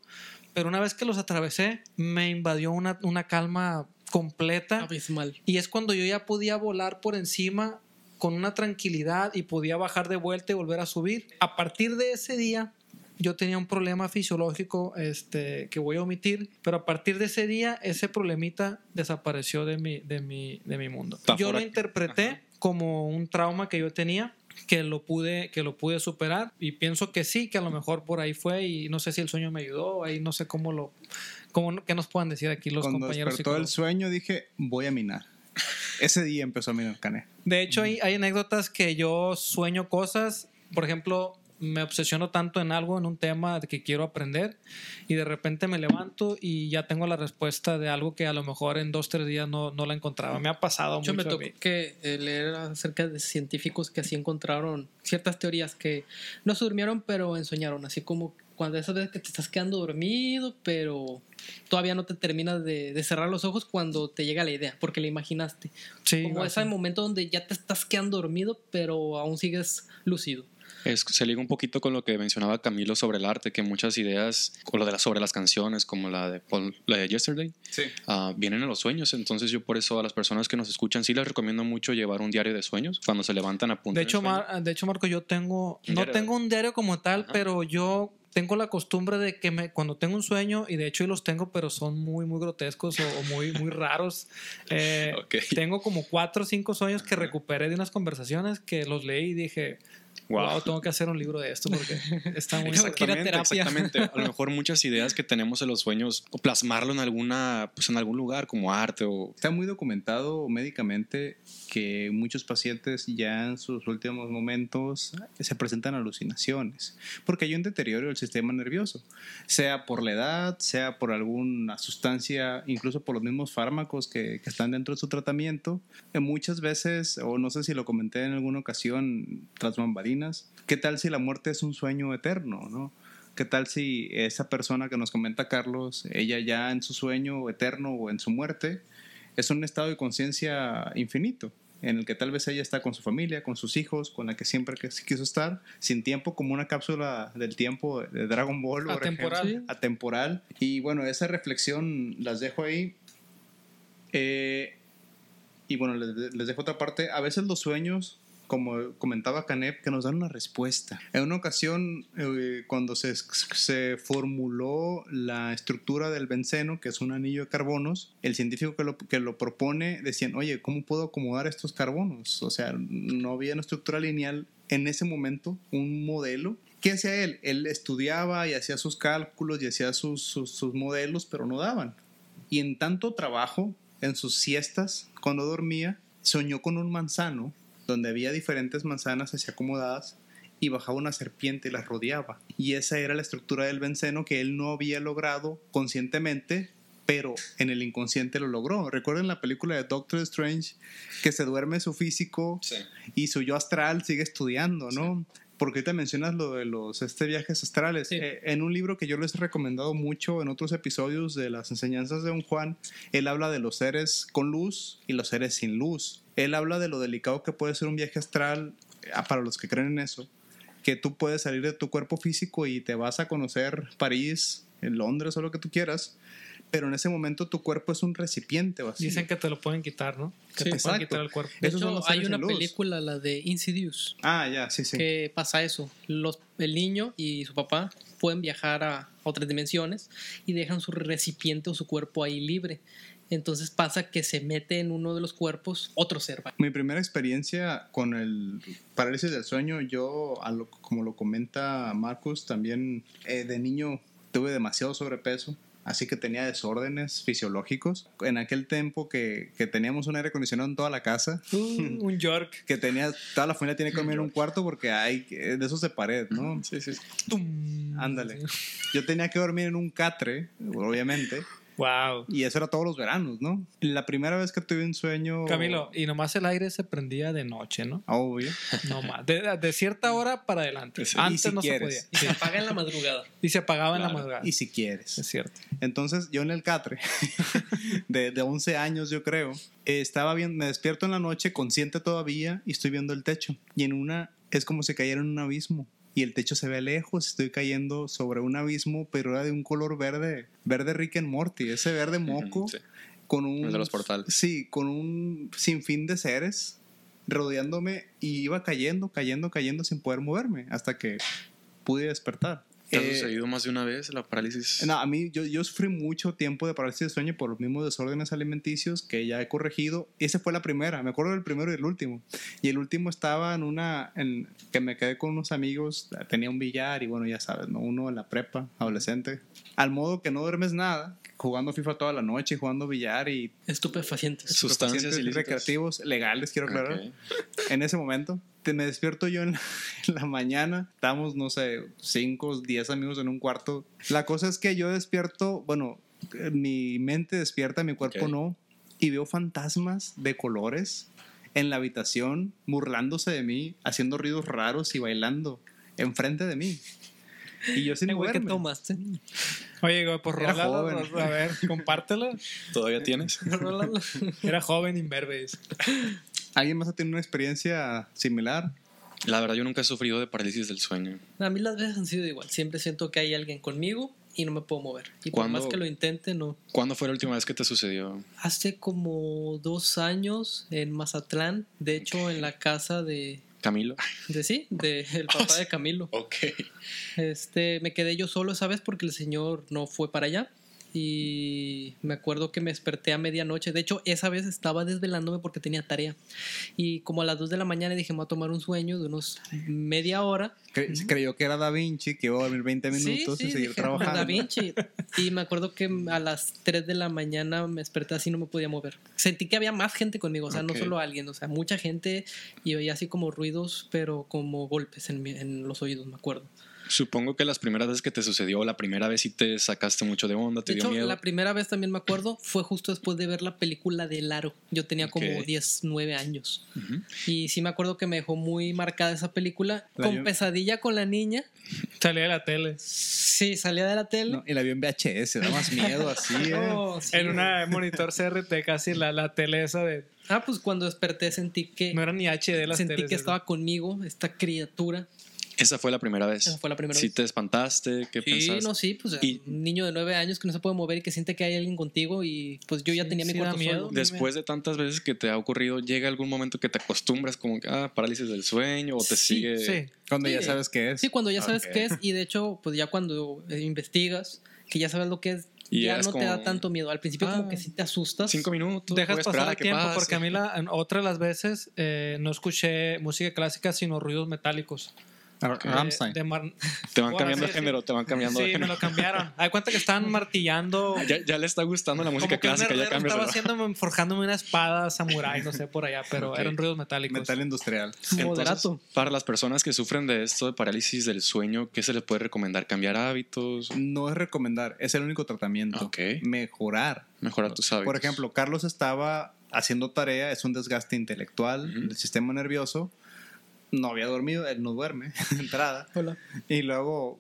pero una vez que los atravesé me invadió una, una calma completa Abismal. y es cuando yo ya podía volar por encima con una tranquilidad y podía bajar de vuelta y volver a subir. A partir de ese día, yo tenía un problema fisiológico este, que voy a omitir, pero a partir de ese día, ese problemita desapareció de mi, de mi, de mi mundo. Está Yo lo interpreté Ajá. como un trauma que yo tenía que lo pude que lo pude superar y pienso que sí que a lo mejor por ahí fue y no sé si el sueño me ayudó ahí no sé cómo lo cómo qué nos puedan decir aquí los Cuando compañeros despertó el sueño dije, voy a minar. Ese día empezó a minar Cané. De hecho, hay, hay anécdotas que yo sueño cosas. Por ejemplo, me obsesiono tanto en algo, en un tema que quiero aprender, y de repente me levanto y ya tengo la respuesta de algo que a lo mejor en dos, tres días no, no la encontraba. Me ha pasado Yo me mucho. a tocó que eh, leer acerca de científicos que así encontraron ciertas teorías que no se durmieron, pero ensoñaron. Así como cuando esas veces que te estás quedando dormido, pero todavía no te terminas de, de cerrar los ojos cuando te llega la idea, porque la imaginaste. Sí, como ese momento donde ya te estás quedando dormido, pero aún sigues lúcido. Es, se liga un poquito con lo que mencionaba Camilo sobre el arte, que muchas ideas, o lo de las, sobre las canciones, como la de, Paul- la de Yesterday, Sí. ah, vienen en los sueños. Entonces yo por eso a las personas que nos escuchan sí les recomiendo mucho llevar un diario de sueños cuando se levantan a punto De hecho, Mar- de hecho, Marco, yo tengo, no tengo un diario como tal, Ajá. pero yo tengo la costumbre de que me, cuando tengo un sueño, y de hecho los tengo, pero son muy, muy grotescos o, o muy, muy raros. eh. Tengo como cuatro o cinco sueños que recuperé de unas conversaciones que los leí y dije, wow, Wow. tengo que hacer un libro de esto porque está muy... Exactamente, terapia. exactamente. A lo mejor muchas ideas que tenemos en los sueños, o plasmarlo en alguna, pues en algún lugar como arte o Está muy documentado médicamente que muchos pacientes ya en sus últimos momentos se presentan alucinaciones, porque hay un deterioro del sistema nervioso, sea por la edad, sea por alguna sustancia, incluso por los mismos fármacos que, que están dentro de su tratamiento. Muchas veces, o no sé si lo comenté en alguna ocasión, tras bambalinas, ¿qué tal si la muerte es un sueño eterno, no? ¿Qué tal si esa persona que nos comenta Carlos, ella ya en su sueño eterno o en su muerte, es un estado de conciencia infinito? en el que tal vez ella está con su familia, con sus hijos, con la que siempre quiso estar, sin tiempo, como una cápsula del tiempo de Dragon Ball. por Atemporal. ejemplo, atemporal. Y bueno, esa reflexión las dejo ahí. Eh, y bueno, les, les dejo otra parte. A veces los sueños como comentaba Canet, que nos dan una respuesta. En una ocasión, eh, cuando se, se, formuló la estructura del benceno, que es un anillo de carbonos, el científico que lo, que lo propone decían, oye, ¿cómo puedo acomodar estos carbonos? O sea, no había una estructura lineal en ese momento, un modelo. ¿Qué hacía él? Él estudiaba y hacía sus cálculos y hacía sus, sus modelos, pero no daban. Y en tanto trabajo, en sus siestas, cuando dormía, soñó con un manzano donde había diferentes manzanas así acomodadas y bajaba una serpiente y las rodeaba. Y esa era la estructura del benceno que él no había logrado conscientemente, pero en el inconsciente lo logró. Recuerden la película de Doctor Strange, que se duerme su físico Sí. y su yo astral sigue estudiando, ¿no? Porque ahorita mencionas lo de los este, viajes astrales. Sí. Eh, en un libro que yo les he recomendado mucho en otros episodios de las enseñanzas de Don Juan, él habla de los seres con luz y los seres sin luz. Él habla de lo delicado que puede ser un viaje astral ah, para los que creen en eso. Que tú puedes salir de tu cuerpo físico y te vas a conocer París, en Londres o lo que tú quieras. Pero en ese momento tu cuerpo es un recipiente vacío. Dicen que te lo pueden quitar, ¿no? Que Sí, te pueden quitar el cuerpo. De Esos hecho, hay una película, la de Insidious, Ah, ya, sí, sí. que pasa eso. Los, el niño y su papá pueden viajar a otras dimensiones y dejan su recipiente o su cuerpo ahí libre. Entonces pasa que se mete en uno de los cuerpos otro ser. Mi primera experiencia con el parálisis del sueño, yo, a lo- como lo comenta Marcus, también eh, de niño tuve demasiado sobrepeso, así que tenía desórdenes fisiológicos. En aquel tiempo que, que teníamos un aire acondicionado en toda la casa, Uh, un York. que tenía, toda la familia tiene que dormir en un cuarto porque hay eh, de esos de pared, ¿no? Sí, sí. Tum. Ándale. Yo tenía que dormir en un catre, obviamente, Wow. y eso era todos los veranos, ¿no? La primera vez que tuve un sueño... Camilo, y nomás el aire se prendía de noche, ¿no? Obvio. No más. De, de cierta hora para adelante. Sí. Antes si no quieres. se Y se podía. apaga en la madrugada. Y se apagaba en la madrugada. Y si quieres. Es cierto. Entonces, yo en el catre, de, de 11 años, yo creo, estaba bien, me despierto en la noche, consciente todavía, y estoy viendo el techo. Y en una, es como si cayera en un abismo. Y el techo se ve lejos, estoy cayendo sobre un abismo, pero era de un color verde, verde Rick and Morty, ese verde moco, sí. con un... El de los portales. Sí, con un sinfín de seres rodeándome y iba cayendo, cayendo, cayendo sin poder moverme hasta que pude despertar. ¿Te ha Eh, sucedido más de una vez la parálisis? no, a mí yo, yo sufrí mucho tiempo de parálisis de sueño por los mismos desórdenes alimenticios que ya he corregido. Y esa fue la primera, me acuerdo del primero y el último. Y el último estaba en una, en, que me quedé con unos amigos, tenía un billar y bueno, ya sabes, ¿no? Uno en la prepa, adolescente. Al modo que no duermes nada, jugando FIFA toda la noche, jugando billar y Estupefacientes. Sustancias recreativos, legales, quiero aclarar Ok. en ese momento. Te, me despierto yo en la, en la mañana. Estamos, no sé, 5, 10 amigos en un cuarto. La cosa es que yo despierto, bueno, eh, mi mente despierta, mi cuerpo no. Y veo fantasmas de colores en la habitación, burlándose de mí, haciendo ruidos raros y bailando enfrente de mí. Y yo sin Eh, güey, ¿qué tomaste? Oye, güey, pues Era rólala, joven. A ver, compártela. ¿Todavía tienes? Era joven, imberbes. ¿Alguien más ha tenido una experiencia similar? La verdad, yo nunca he sufrido de parálisis del sueño. A mí las veces han sido igual. Siempre siento que hay alguien conmigo y no me puedo mover. Y por más que lo intente, no. ¿Cuándo fue la última vez que te sucedió? Hace como dos años en Mazatlán, de hecho en la casa de, Camilo. de sí, de el papá de Camilo. Ok. Este, me quedé yo solo esa vez porque el señor no fue para allá. Y me acuerdo que me desperté a medianoche. De hecho, esa vez estaba desvelándome porque tenía tarea. Y como a las 2 de la mañana dije, me voy a tomar un sueño de unos media hora. Cre- Creyó que era Da Vinci, que iba a dormir 20 minutos y seguir dije, trabajando. Da Vinci. Y me acuerdo que a las 3 de la mañana me desperté así, no me podía mover. Sentí que había más gente conmigo, o sea, no solo alguien, o sea, mucha gente y oía así como ruidos, pero como golpes en, mi- en los oídos, me acuerdo. Supongo que las primeras veces que te sucedió, la primera vez sí te sacaste mucho de onda, te De dio hecho, miedo. la primera vez también me acuerdo, fue justo después de ver la película de Laro. Yo tenía como Ok. 10, 9 años. Y sí me acuerdo que me dejó muy marcada esa película. La con yo- pesadilla con la niña. Salía de la tele. Sí, salía de la tele. No, y la vio en VHS, da más miedo así, ¿eh? Oh, sí. En una monitor CRT casi la, la tele esa de... Ah, pues cuando desperté sentí que, No era ni HD las sentí teles. que estaba conmigo, esta criatura. Esa fue la primera vez. Esa fue la primera ¿Sí vez. te espantaste? ¿Qué Sí, pensaste? no, sí, pues Y- un niño de nueve años que no se puede mover y que siente que hay alguien contigo y pues yo ya Sí, tenía mi cuarto miedo. solo. Después de tantas veces que te ha ocurrido, llega algún momento que te acostumbras como que, ah, parálisis del sueño o te Sí, sigue... Sí. Cuando ya sabes qué es. Sí, cuando ya sabes Ok. qué es y de hecho, pues ya cuando eh, investigas, que ya sabes lo que es, Y ya no te da como- tanto miedo. Al principio Ah. como que sí te asustas. Cinco minutos, Dejas pasar el tiempo pase. porque a mí la, en otra de las veces eh, no escuché música clásica sino ruidos metálicos. Ra- Rammstein. de mar- Te van Ahora cambiando sí, de sí. género, te van cambiando de Sí, me género. lo cambiaron. Hay cuenta que estaban martillando. Ya, ya le está gustando la música como que clásica, ya herrero cambias. estaba haciéndome, forjándome una espada samurai, no sé, por allá, pero Ok. eran ruidos metálicos. Metal industrial. Moderato. para las personas que sufren de esto de parálisis del sueño, ¿qué se les puede recomendar? ¿Cambiar hábitos? No es recomendar, es el único tratamiento. Ok. Mejorar. Mejorar tus hábitos. Por ejemplo, Carlos estaba haciendo tarea, es un desgaste intelectual Ujú. del sistema nervioso. No había dormido, él no duerme de entrada. Hola. Y luego,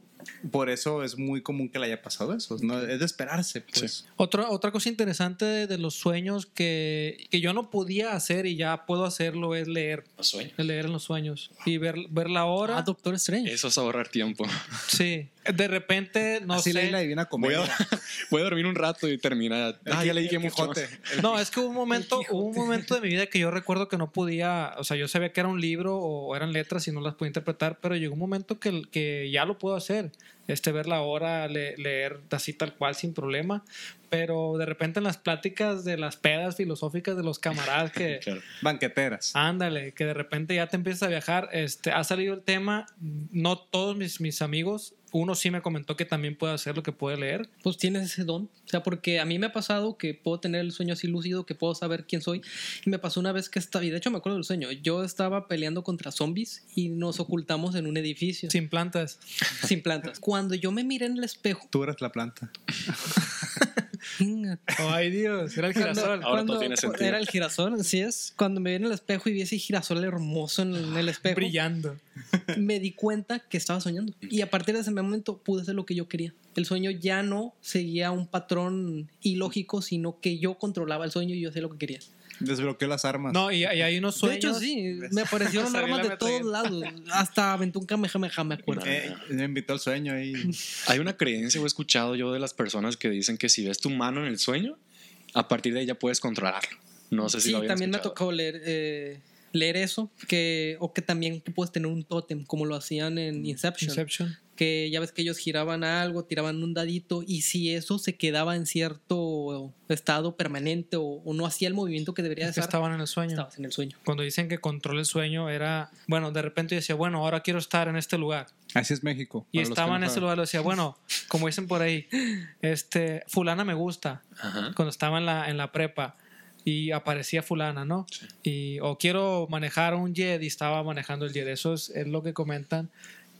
por eso es muy común que le haya pasado eso. ¿no? Es de esperarse, pues. Otra, otra cosa interesante de, de los sueños que, que yo no podía hacer y ya puedo hacerlo es leer. sueño. Es leer en los sueños y ver, ver la hora. Ah, Doctor Strange. Eso es ahorrar tiempo. Sí. De repente, no Así sé. leí la divina Voy a, comedia. voy a dormir un rato y termina. Ah, ya le dije El mucho. Quijote. No, es que hubo un momento, hubo un momento de mi vida que yo recuerdo que no podía, o sea, yo sabía que era un libro o eran letras y no las podía interpretar, pero llegó un momento que, que ya lo puedo hacer, este, ver la hora, le- leer así tal cual sin problema, pero de repente en las pláticas de las pedas filosóficas de los camaradas que, Claro. Banqueteras. ándale, que de repente ya te empiezas a viajar, este, ha salido el tema, no todos mis, mis amigos, uno sí me comentó que también puede hacer lo que puede leer, Pues tienes ese don. O sea, porque a mí me ha pasado que puedo tener el sueño así lúcido, que puedo saber quién soy. Y me pasó una vez que estaba, y de hecho me acuerdo del sueño, yo estaba peleando contra zombies y nos ocultamos en un edificio sin plantas. sin plantas. Cuando yo me miré en el espejo, Tú eres la planta. Ay Dios, era el Cuando- girasol. Ahora todo cuando tiene sentido. Era el girasol, así es. Cuando me vi en el espejo y vi ese girasol hermoso en, en el espejo, brillando. me di cuenta que estaba soñando. Y a partir de ese momento pude hacer lo que yo quería. El sueño ya no seguía un patrón ilógico, sino que yo controlaba el sueño y yo hacía lo que quería. Desbloqueó las armas. No, y, y hay unos De sueños. hecho, sí, me aparecieron armas de todos lados. Hasta aventó un kamehameha, me acuerdo. Eh, me invitó al sueño ahí. Hay una creencia o he escuchado yo de las personas que dicen que si ves tu mano en el sueño, a partir de ahí ya puedes controlarlo. No sé si sí, lo también me ha tocado leer, eh, leer eso, que, o que también que puedes tener un tótem, como lo hacían en Inception. Inception. Que ya ves que ellos giraban algo, tiraban un dadito y si eso se quedaba en cierto estado permanente o, o no hacía el movimiento que debería de Es que estar, estaban en el sueño. estabas en el sueño. Cuando dicen que controla el sueño, era. Bueno, de repente yo decía, bueno, ahora quiero estar en este lugar. Así es México. Y estaba no en ese lugar, le decía, bueno, como dicen por ahí, este, Fulana me gusta. Ajá. Cuando estaba en la, en la prepa y aparecía Fulana, ¿no? Y, o quiero manejar un jet y estaba manejando el jet. Eso es, es lo que comentan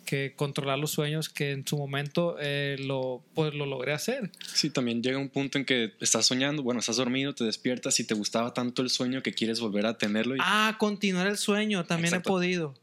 que controlar los sueños que en su momento eh, lo, pues, lo logré hacer. Sí, también llega un punto en que estás soñando, bueno, estás dormido, te despiertas y te gustaba tanto el sueño que quieres volver a tenerlo. Y, Ah, continuar el sueño, también Exacto. he podido.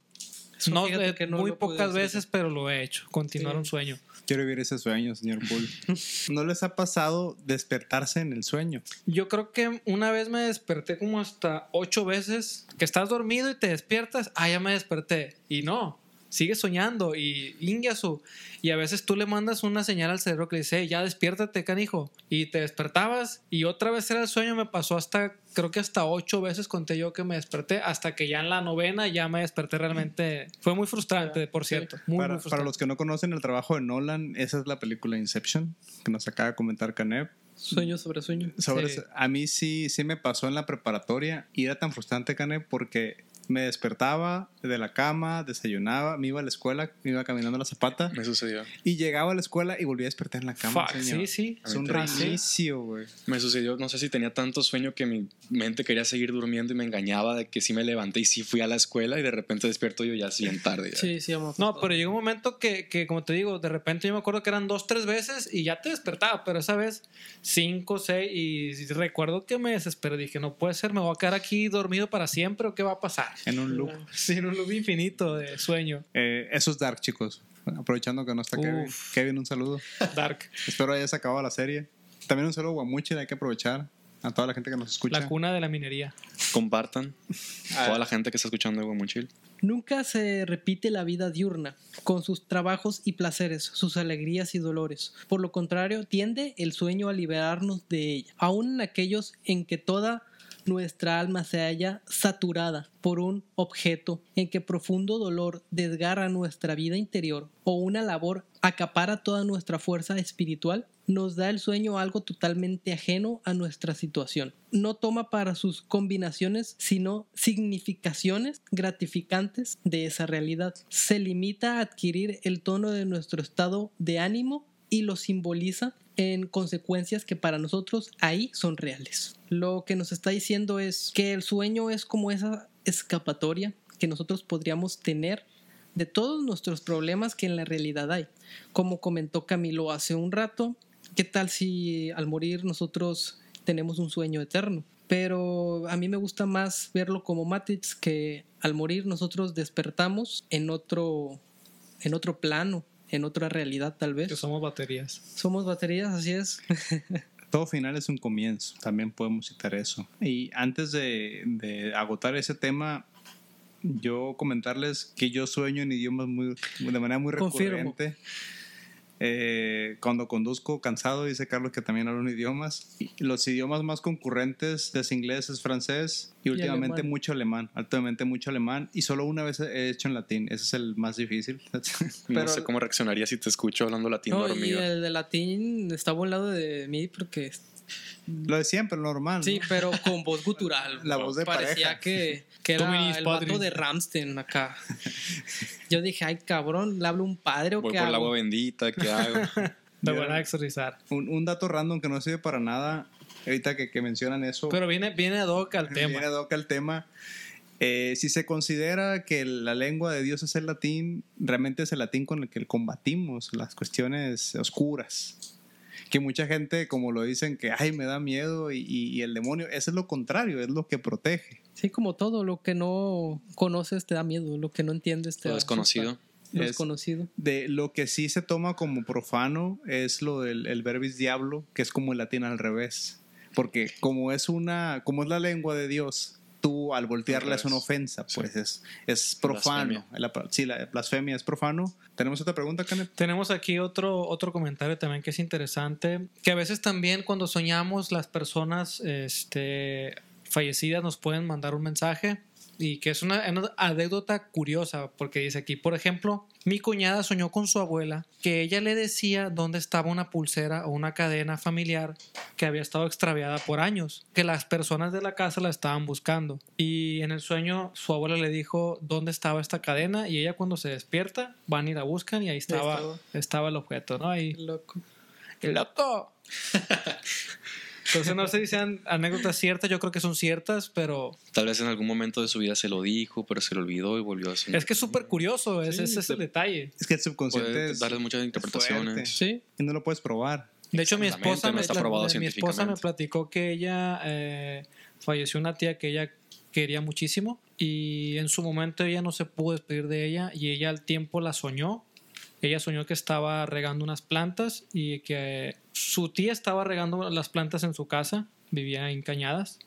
Eso No, eh, que no muy pocas hacer. veces, pero lo he hecho. Continuar Sí. un sueño. Quiero vivir ese sueño, señor Bull. ¿No les ha pasado despertarse en el sueño? Yo creo que una vez me desperté como hasta ocho veces. Que estás dormido y te despiertas. Ah, ya me desperté. Y no. Sigues soñando y ingasu. Y a veces tú le mandas una señal al cerebro que dice, "Hey, ya despiértate, canijo. Y te despertabas y otra vez era el sueño. Me pasó hasta, creo que hasta ocho veces conté yo que me desperté. Hasta que ya en la novena ya me desperté realmente. Fue muy frustrante, por cierto. Muy, para, muy para los que no conocen el trabajo de Nolan, esa es la película Inception, que nos acaba de comentar Canev. Sueño sobre sueño. Sobre Sí. a mí sí, sí me pasó en la preparatoria y era tan frustrante, Canev, porque me despertaba de la cama, desayunaba, me iba a la escuela, me iba caminando a la zapata Me sucedió. y llegaba a la escuela y volvía a despertar en la cama. Fuck, señor. sí, sí. Es un reinicio, güey. Me sucedió, no sé si tenía tanto sueño que mi mente quería seguir durmiendo y me engañaba de que sí me levanté y sí fui a la escuela y de repente despierto yo ya así en tarde. ya. Sí, sí, vamos. No, pero llegó un momento que, que, como te digo, de repente yo me acuerdo que eran dos, tres veces y ya te despertaba, pero esa vez cinco, seis, y recuerdo que me desesperé. Dije, no puede ser, me voy a quedar aquí dormido para siempre o qué va a pasar. En un loop. Sí, en un loop infinito de sueño. Eh, eso es Dark, chicos. Aprovechando que no está Kevin. Uf. Kevin, un saludo. Dark. Espero hayas acabado la serie. También un saludo a Guamuchi, hay que aprovechar. A toda la gente que nos escucha. La cuna de la minería. Compartan. Ah. Toda la gente que está escuchando de Chill. Nunca se repite la vida diurna, con sus trabajos y placeres, sus alegrías y dolores. Por lo contrario, tiende el sueño a liberarnos de ella, aun en aquellos en que toda nuestra alma se halla saturada por un objeto en que profundo dolor desgarra nuestra vida interior o una labor acapara toda nuestra fuerza espiritual, nos da el sueño algo totalmente ajeno a nuestra situación. No toma para sus combinaciones sino significaciones gratificantes de esa realidad. Se limita a adquirir el tono de nuestro estado de ánimo y lo simboliza en consecuencias que para nosotros ahí son reales. Lo que nos está diciendo es que el sueño es como esa escapatoria que nosotros podríamos tener de todos nuestros problemas que en la realidad hay. Como comentó Camilo hace un rato, ¿qué tal si al morir nosotros tenemos un sueño eterno? Pero a mí me gusta más verlo como Matrix, que al morir nosotros despertamos en otro, en otro plano, en otra realidad tal vez. Que somos baterías. Somos baterías, así es. Todo final es un comienzo, también podemos citar eso. Y antes de, de agotar ese tema, yo comentarles que yo sueño en idiomas muy, de manera muy Confirmo. recurrente. Eh, cuando conduzco cansado, dice Carlos que también hablo en idiomas. Y los idiomas más concurrentes es inglés, es francés y últimamente alemán. mucho alemán, altamente mucho alemán. Y solo una vez he hecho en latín, ese es el más difícil. No Pero- sé cómo reaccionaría si te escucho hablando latín No, y dormido. el de latín está a un lado de mí porque Lo de siempre, lo normal. sí, ¿no? pero con voz gutural. La voz de Parecía pareja. que, que era Dominis el vato de Ramstein acá. Yo dije, ay cabrón, ¿le hablo un padre o Voy qué por el hago? agua bendita, ¿qué hago? Te van a exorcizar. Un, un dato random que no sirve para nada, ahorita que, que mencionan eso. Pero viene, viene ad hoc al tema. Viene ad hoc al tema. Eh, si se considera que la lengua de Dios es el latín, realmente es el latín con el que combatimos las cuestiones oscuras. Que mucha gente, como lo dicen, que ay, me da miedo y, y- y el demonio, eso es lo contrario, es lo que protege. Sí, como todo, lo que no conoces te da miedo, lo que no entiendes te Lo da desconocido. asusta. Lo Es- desconocido. De lo que sí se toma como profano es lo del el verbis diablo, que es como el latín al revés. Porque como es una, como es la lengua de Dios, tú al voltearla es una ofensa, pues es, es profano. La, sí, la blasfemia es profano. ¿Tenemos otra pregunta, Canet? Tenemos aquí otro, otro comentario también que es interesante, que a veces también cuando soñamos las personas este, fallecidas nos pueden mandar un mensaje y que es una, una anécdota curiosa porque dice aquí, por ejemplo, mi cuñada soñó con su abuela que ella le decía dónde estaba una pulsera o una cadena familiar que había estado extraviada por años, que las personas de la casa la estaban buscando. Y en el sueño su abuela le dijo dónde estaba esta cadena y ella cuando se despierta van y la buscan y ahí estaba, estaba. estaba el objeto, ¿no? Ahí, Loco. ¡Qué loco! Entonces no sé si sean anécdotas ciertas, yo creo que son ciertas, pero Tal vez en algún momento de su vida se lo dijo, pero se lo olvidó y volvió a soñar. es que es súper curioso, es- Sí, ese es el de- detalle. Es que el subconsciente Puede es, darle muchas es interpretaciones. fuerte Sí, y no lo puedes probar. De hecho, mi esposa, no me, probado mi esposa me platicó que ella eh, falleció una tía que ella quería muchísimo y en su momento ella no se pudo despedir de ella y ella al tiempo la soñó. Ella soñó que estaba regando unas plantas y que su tía estaba regando las plantas en su casa, vivía en Cañadas,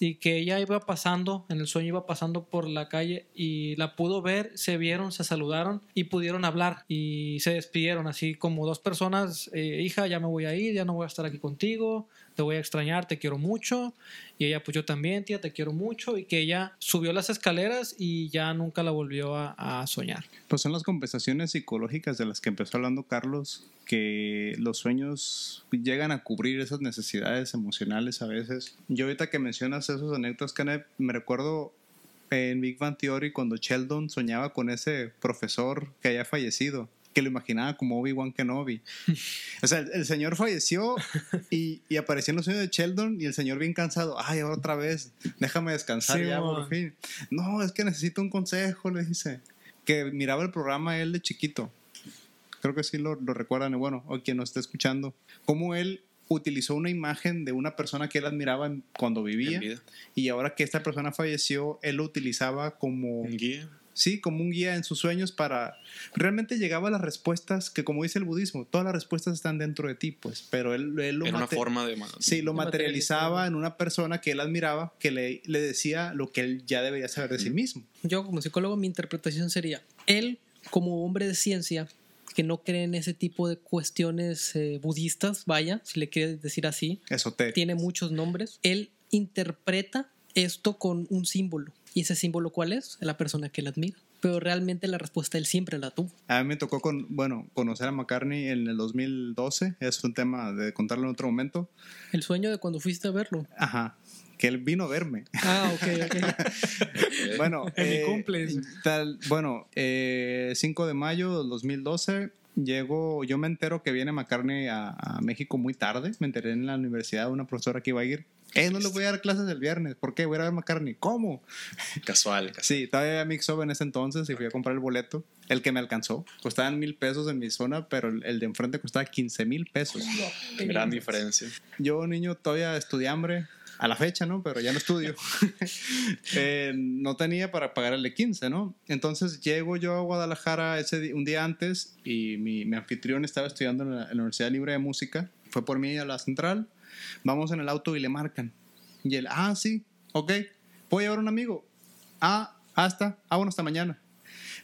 y que ella iba pasando, en el sueño iba pasando por la calle y la pudo ver, se vieron, se saludaron y pudieron hablar y se despidieron así como dos personas, eh, hija, ya me voy a ir, ya no voy a estar aquí contigo, te voy a extrañar, te quiero mucho. Y ella, pues yo también, tía, te quiero mucho. Y que ella subió las escaleras y ya nunca la volvió a, soñar. Pues son las compensaciones psicológicas de las que empezó hablando Carlos, que los sueños llegan a cubrir esas necesidades emocionales a veces. Yo ahorita que mencionas esos anécdotas, Canet, me recuerdo en Big Bang Theory cuando Sheldon soñaba con ese profesor que había fallecido, que lo imaginaba como Obi-Wan Kenobi. O sea, el, el señor falleció y, y apareció en los sueños de Sheldon y el señor bien cansado. Ay, ahora otra vez, déjame descansar Sí, ya mon. por fin. No, es que necesito un consejo, le dice. Que miraba el programa él de chiquito. Creo que sí lo, lo recuerdan. y Bueno, o quien nos esté escuchando. Cómo él utilizó una imagen de una persona que él admiraba cuando vivía y ahora que esta persona falleció, él lo utilizaba como, guía. Sí, como un guía en sus sueños para, realmente llegaba a las respuestas que como dice el budismo, todas las respuestas están dentro de ti, pues, pero él, él lo, En una forma de. sí, lo Lo materializaba en una persona que él admiraba, que le, le decía lo que él ya debería saber de sí mismo. Yo como psicólogo mi interpretación sería, él como hombre de ciencia que no cree en ese tipo de cuestiones eh, budistas, vaya, si le quieres decir así, tiene muchos nombres, él interpreta esto con un símbolo. ¿Y ese símbolo cuál es? La persona que él admira. Pero realmente la respuesta él siempre la tuvo. A mí me tocó con, bueno, conocer a McCartney en el 2012, es un tema de contarlo en otro momento. El sueño de cuando fuiste a verlo. Ajá, que él vino a verme. Ah, ok, ok. Bueno, En mi eh, cumple. tal, bueno, eh, 5 de mayo del 2012 llego, yo me entero que viene McCartney a, a México muy tarde, me enteré en la universidad, una profesora que iba a ir. Eh, no le voy a dar clases el viernes, ¿por qué? Voy a ir a ver McCartney. ¿Cómo? Casual, casual. Sí, todavía había Mixup en ese entonces y fui a comprar el boleto, el que me alcanzó. Costaban mil pesos en mi zona, pero el, de enfrente costaba 15 mil pesos. Gran diferencia. Yo, niño, todavía estudiambre, a la fecha, ¿no? Pero ya no estudio. Eh, no tenía para pagar el de 15, ¿no? Entonces llego yo a Guadalajara ese un día antes y mi, mi anfitrión estaba estudiando en la, en la Universidad Libre de Música. Fue por mí a la central. Vamos en el auto y le marcan. Y él, ah, sí, ok. ¿Puedo llevar a un amigo? Ah, hasta. Ah, bueno, hasta mañana.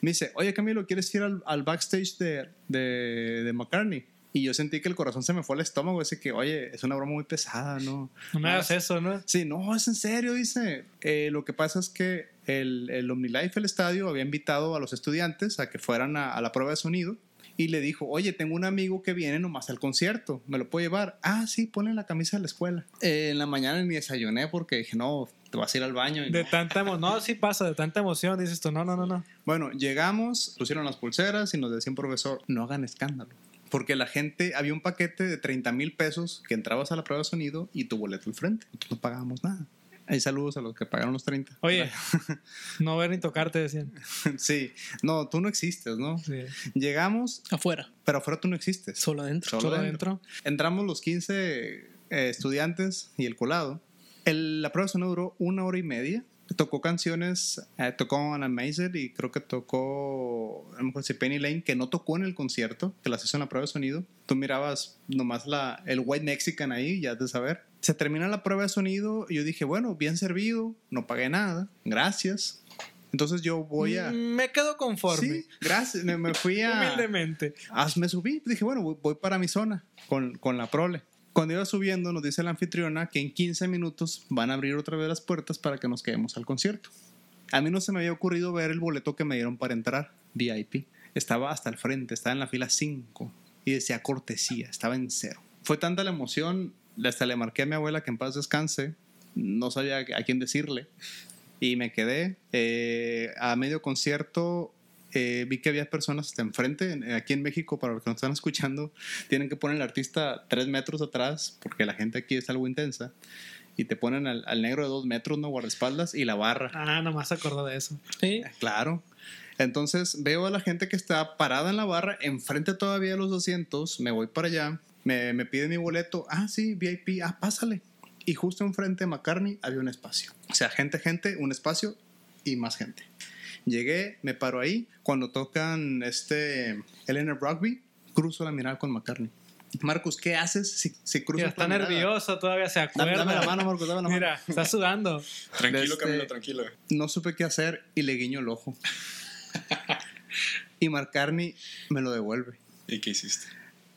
Me dice, oye Camilo, ¿quieres ir al, al backstage de, de, de McCartney? Y yo sentí que el corazón se me fue al estómago. Ese que, oye, es una broma muy pesada, ¿no? No me hagas eso, ¿no? Sí, no, es en serio, dice. Eh, lo que pasa es que el, el OmniLife, el estadio, había invitado a los estudiantes a que fueran a, a la prueba de sonido y le dijo, oye, tengo un amigo que viene nomás al concierto, ¿me lo puedo llevar? Ah, sí, ponle la camisa de la escuela. Eh, en la mañana ni desayuné porque dije, no, te vas a ir al baño. y De no. tanta emoción. No, sí pasa, de tanta emoción. Dices tú, no, no, no, no. Bueno, llegamos, pusieron las pulseras y nos decía un profesor, no hagan escándalo. Porque la gente, había un paquete de 30 mil pesos que entrabas a la prueba de sonido y tu boleto al frente. Nosotros no pagábamos nada. Hay saludos a los que pagaron los 30. Oye, no ver ni tocarte, decían. Sí, no, tú no existes, ¿no? Sí. Llegamos, Afuera, pero afuera tú no existes. solo adentro. Solo Solo adentro. adentro. Entramos los 15 eh, estudiantes y el colado. El- la prueba de sonido duró una hora y media. Tocó canciones, eh, tocó Anna Mazer y creo que tocó, a lo mejor sí, Penny Lane, que no tocó en el concierto, que las hizo en la prueba de sonido. Tú mirabas nomás la, el White Mexican ahí, ya has de saber. Se termina la prueba de sonido y yo dije, bueno, bien servido, no pagué nada, gracias. Entonces yo voy a... Mm, Me quedo conforme. Sí, gracias. Me, me fui a... Humildemente. Ah, me subí, dije, bueno, voy, voy para mi zona con, con la prole. Cuando iba subiendo, nos dice la anfitriona que en 15 minutos van a abrir otra vez las puertas para que nos quedemos al concierto. A mí no se me había ocurrido ver el boleto que me dieron para entrar, VIP. Estaba hasta el frente, estaba en la fila 5 y decía cortesía, estaba en cero. Fue tanta la emoción, hasta le marqué a mi abuela que en paz descanse, no sabía a quién decirle y me quedé. Eh, a medio concierto eh, vi que había personas hasta enfrente. En- Aquí en México, para los que nos están escuchando, tienen que poner al artista tres metros atrás, porque la gente aquí es algo intensa. Y te ponen al, al negro de dos metros, ¿no? Guardaespaldas y la barra. Ah, nomás acordó de eso. Sí. Claro. Entonces veo a la gente que está parada en la barra, enfrente todavía de los asientos, me voy para allá, me, me pide mi boleto, ah, sí, VIP, ah, pásale. Y justo enfrente de McCartney había un espacio. O sea, gente, gente, un espacio y más gente. Llegué, me paro ahí, cuando tocan este Eleanor Rugby, cruzo la mirada con McCartney. Marcus, ¿qué haces si, si cruzas Mira, está la mirada? nervioso, todavía se acuerda. Dame, dame la mano, Marcus, dame la mano. Mira, está sudando. Tranquilo, Este- Camilo, tranquilo. no supe qué hacer y le guiño el ojo. y McCartney me lo devuelve. ¿Y qué hiciste?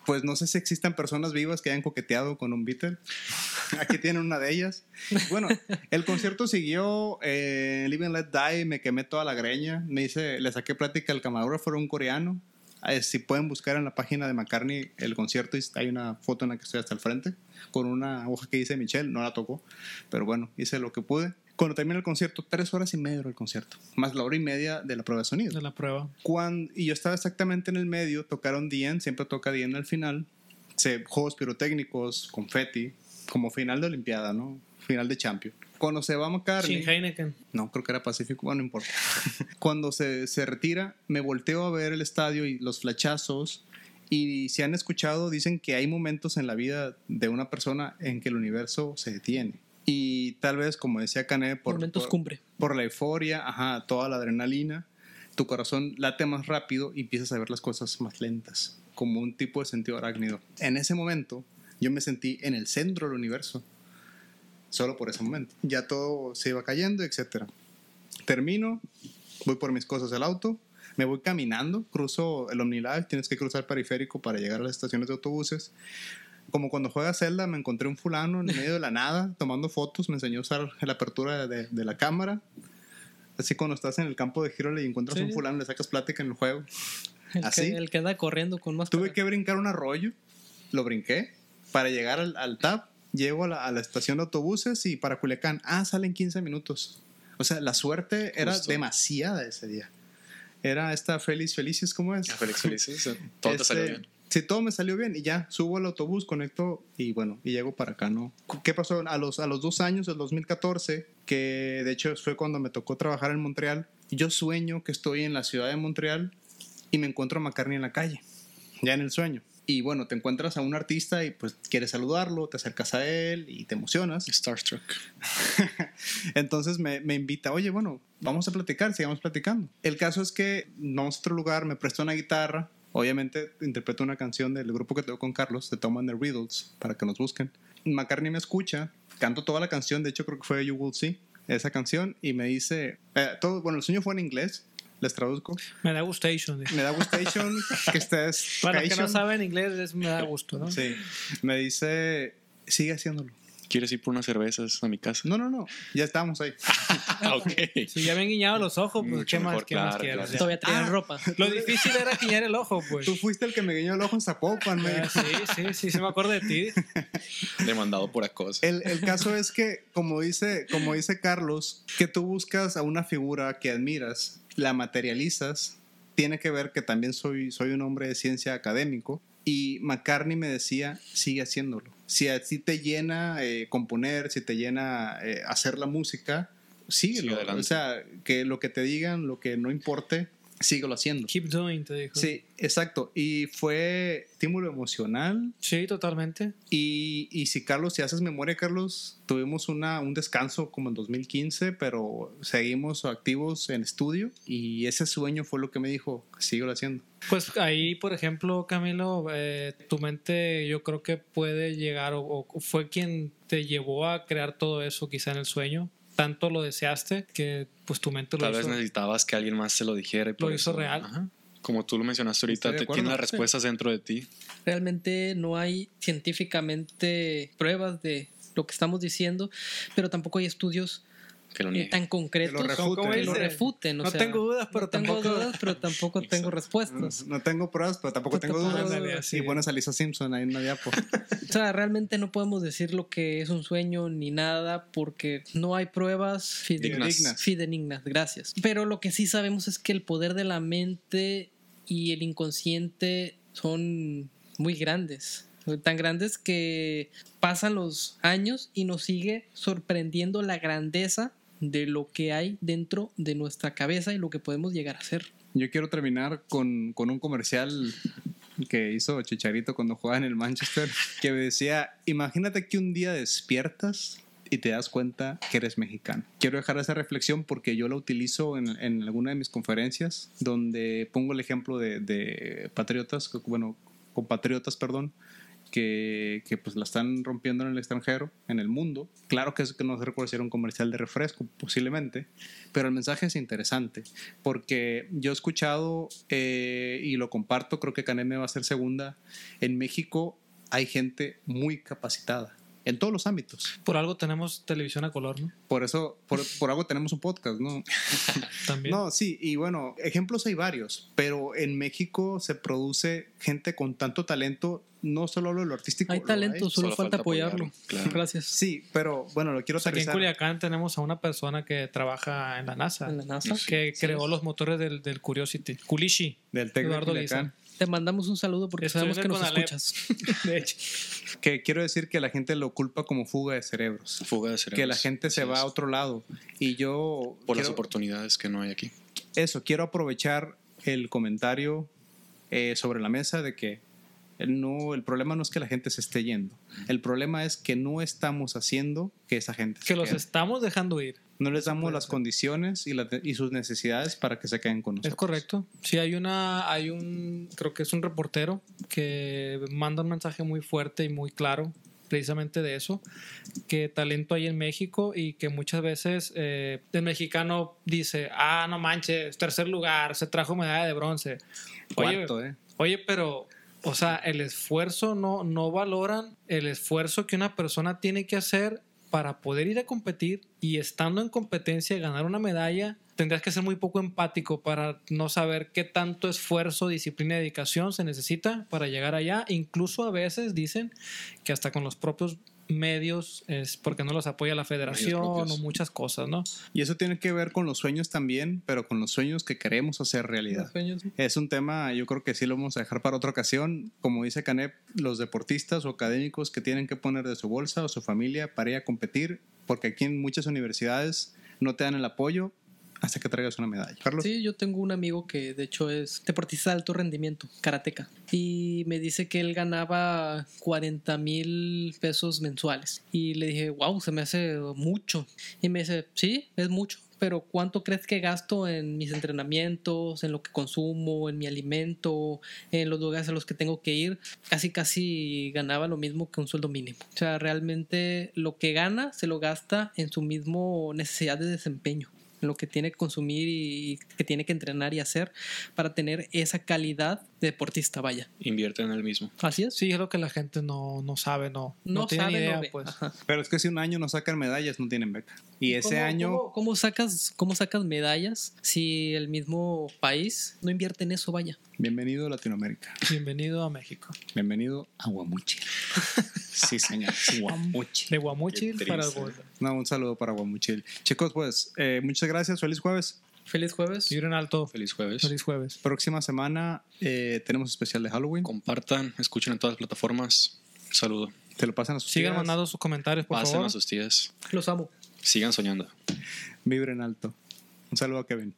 Pues no sé si existan personas vivas que hayan coqueteado con un Beatle. Aquí tienen una de ellas. Bueno, el concierto siguió, eh, Live and Let Die, me quemé toda la greña. Me hice, le saqué plática al camarógrafo, era un coreano. Eh, si pueden buscar en la página de McCartney el concierto, hay una foto en la que estoy hasta el frente, con una hoja que dice Michelle, no la tocó, pero bueno, hice lo que pude. Cuando termina el concierto, tres horas y media del concierto, más la hora y media de la prueba de sonido. De la prueba. Cuando, y yo estaba exactamente en el medio, tocaron Dien, siempre toca Dien al final, se, juegos pirotécnicos, confeti, como final de Olimpiada, ¿no? Final de Champion. Cuando se va McCartney, Sin Heineken. no, creo que era Pacífico, bueno, no importa. Cuando se, se retira, me volteo a ver el estadio y los flachazos. Y si han escuchado, dicen que hay momentos en la vida de una persona en que el universo se detiene. Y tal vez, como decía Cané, por, Momentos por, cumbre. por la euforia, ajá, toda la adrenalina, tu corazón late más rápido y empiezas a ver las cosas más lentas, como un tipo de sentido arácnido. En ese momento, yo me sentí en el centro del universo, solo por ese momento. Ya todo se iba cayendo, etc. Termino, voy por mis cosas al auto, me voy caminando, cruzo el OmniLife, tienes que cruzar periférico para llegar a las estaciones de autobuses. Como cuando juega Zelda, me encontré un fulano en medio de la nada tomando fotos, me enseñó a usar la apertura de, de la cámara. Así cuando estás en el campo de Hero y encuentras Sí. un fulano, le sacas plática en el juego. El, ¿Así? que, el que anda corriendo con más. Tuve que brincar un arroyo, lo brinqué para llegar al, al TAP, llego a la, a la estación de autobuses y para Culiacán, ah, salen 15 minutos. O sea, la suerte era Justo. demasiada ese día. Era esta Feliz Felices, ¿cómo es? A Félix Felices, o sea, todo te salió Este, bien. Sí, todo me salió bien y ya subo al autobús, conecto y bueno, y llego para acá, ¿no? ¿Qué pasó? A los, a los dos años, del 2014, que de hecho fue cuando me tocó trabajar en Montreal, yo sueño que estoy en la ciudad de Montreal y me encuentro a McCartney en la calle, ya en el sueño. Y bueno, te encuentras a un artista y pues quieres saludarlo, te acercas a él y te emocionas. Starstruck. Entonces me, me invita, oye, bueno, vamos a platicar, sigamos platicando. El caso es que vamos a otro lugar, me prestó una guitarra, obviamente interpreto una canción del grupo que tengo con Carlos, de Tom and the Riddles, para que nos busquen. McCartney me escucha, canto toda la canción, de hecho creo que fue You Will See, esa canción, y me dice, eh, todo, bueno, el sueño fue en inglés, les traduzco, Me da gustation. me da gustation, que estés... Para los que no saben inglés, es me da gusto, ¿no? Sí, me dice, sigue haciéndolo. ¿Quieres ir por unas cervezas a mi casa? No, no, no, ya estamos ahí. Ah, ok. Si ya ven guiñado los ojos, pues Mucho ¿qué más, qué más claro, quieres? claro. Ya. Todavía traían Ah. ropa. Lo difícil era guiñar el ojo, pues. Tú fuiste el que me guiñó el ojo en Zapopan, me Ah, dijo. Sí, sí, sí, sí me acuerdo de ti. Demandado por acoso. El, el caso es que, como dice, como dice Carlos, que tú buscas a una figura que admiras, la materializas, tiene que ver que también soy, soy un hombre de ciencia académico y McCartney me decía, sigue haciéndolo. Si a ti te llena eh, componer, si te llena eh, hacer la música, síguelo. Adelante. o sea, que lo que te digan, lo que no importe, síguelo haciendo. Keep doing, te dijo. Sí, exacto. Y fue estímulo emocional, Sí, totalmente. y, y si Carlos, si haces memoria, Carlos, tuvimos una, un descanso como en 2015, pero seguimos activos en estudio y ese sueño fue lo que me dijo, síguelo haciendo. Pues ahí, por ejemplo, Camilo, eh, tu mente yo creo que puede llegar o, o fue quien te llevó a crear todo eso quizá en el sueño. Tanto lo deseaste que pues tu mente lo Tal vez necesitabas que alguien más se lo dijera. y por Lo hizo eso- real. Ajá. Como tú lo mencionaste ahorita, te, tienes las respuestas dentro de ti. Realmente no hay científicamente pruebas de lo que estamos diciendo, pero tampoco hay estudios Que lo eh, niegue. tan concretos Que lo refuten. lo refuten. o No sea, tengo dudas, pero no tengo tampoco- dudas, pero tampoco tengo respuestas. No tengo pruebas, pero tampoco tengo tampoco dudas. Así Y es. pones a Lisa Simpson ahí en diapo. O sea, realmente no podemos decir lo que es un sueño ni nada porque no hay pruebas Dignas. fidedignas. fidedignas, gracias. Pero lo que sí sabemos es que el poder de la mente y el inconsciente son muy grandes. Tan grandes que pasan los años y nos sigue sorprendiendo la grandeza de lo que hay dentro de nuestra cabeza y lo que podemos llegar a ser. Yo quiero terminar con, con un comercial que hizo Chicharito cuando jugaba en el Manchester, que decía, imagínate que un día despiertas y te das cuenta que eres mexicano. Quiero dejar esa reflexión porque yo la utilizo en, en alguna de mis conferencias, donde pongo el ejemplo de, de patriotas, bueno, compatriotas, perdón, que, pues la están rompiendo en el extranjero, en el mundo. Claro que es que no se recuerda si era un comercial de refresco, posiblemente, pero el mensaje es interesante, porque yo he escuchado eh, y lo comparto, creo que Caneme va a ser segunda, en México hay gente muy capacitada en todos los ámbitos. Por algo tenemos televisión a color, ¿no? Por eso, por, por algo tenemos un podcast, ¿no? También. No, sí, y bueno, ejemplos hay varios, pero en México se produce gente con tanto talento, no solo lo artístico. Hay lo talento, solo, Solo falta, falta apoyarlo. apoyarlo, claro. Gracias. Sí, pero bueno, lo quiero O sea, aquí en. Culiacán tenemos a una persona que trabaja en la NASA, En la NASA. que Sí. creó los motores del, del Curiosity. Culishi. del Tec de Eduardo Culiacán. Te mandamos un saludo porque sabemos que nos escuchas. De hecho. Que quiero decir que la gente lo culpa como fuga de cerebros. Fuga de cerebros. Que la gente se va es. a otro lado. Y yo. Por las oportunidades que no hay aquí. Eso, quiero aprovechar el comentario eh, sobre la mesa de que no, el problema no es que la gente se esté yendo. El problema es que no estamos haciendo que esa gente se Que los quede. estamos dejando ir. No les damos las condiciones y, las- y sus necesidades para que se queden con nosotros. Es correcto. Sí, hay una, hay un, creo que es un reportero que manda un mensaje muy fuerte y muy claro precisamente de eso, que talento hay en México y que muchas veces eh, el mexicano dice, ah, no manches, tercer lugar, se trajo medalla de bronce. Oye, Cuarto, ¿eh? Oye, pero, o sea, el esfuerzo no, no valoran el esfuerzo que una persona tiene que hacer para poder ir a competir y estando en competencia ganar una medalla, tendrías que ser muy poco empático para no saber qué tanto esfuerzo, disciplina y dedicación se necesita para llegar allá. Incluso a veces dicen que hasta con los propios medios es porque no los apoya la federación o muchas cosas, ¿no? Y eso tiene que ver con los sueños también, pero con los sueños que queremos hacer realidad. Es un tema, yo creo que sí lo vamos a dejar para otra ocasión. Como dice Canep, los deportistas o académicos que tienen que poner de su bolsa o su familia para ir a competir, porque aquí en muchas universidades no te dan el apoyo hasta que traigas una medalla. Carlos. Sí, yo tengo un amigo que de hecho es deportista de alto rendimiento, karateca, y me dice que él ganaba 40 mil pesos mensuales. Y le dije, wow, se me hace mucho. Y me dice, sí, es mucho. Pero ¿cuánto crees que gasto en mis entrenamientos, en lo que consumo, en mi alimento, en los lugares a los que tengo que ir? Casi, casi ganaba lo mismo que un sueldo mínimo. O sea, realmente lo que gana se lo gasta en su mismo necesidad de desempeño lo que tiene que consumir y que tiene que entrenar y hacer para tener esa calidad de deportista, vaya. Invierte en el mismo. Así es. Sí, es lo que la gente no, no sabe, no, no, no, tiene sabe, idea, no pues. Ajá. Pero es que si un año no sacan medallas, no tienen beca. Y ese ¿Cómo- año, ¿cómo, cómo sacas, ¿Cómo sacas medallas si el mismo país no invierte en eso, vaya? bienvenido a Latinoamérica. Bienvenido a México. Bienvenido a Guamuchil. sí, señor. Guamuchil. De Guamuchil Qué para el. No, un saludo para Guamuchil. Chicos, pues, eh, muchas gracias. Feliz jueves. Feliz jueves. Vibren alto. Feliz jueves. Feliz jueves. Próxima semana eh, tenemos especial de Halloween. Compartan, escuchen en todas las plataformas. Saludo. Te lo pasan a sus Sigan tías. mandando sus comentarios, por Pasen favor. a sus tías. Los amo. Sigan soñando. Vibren alto. Un saludo a Kevin.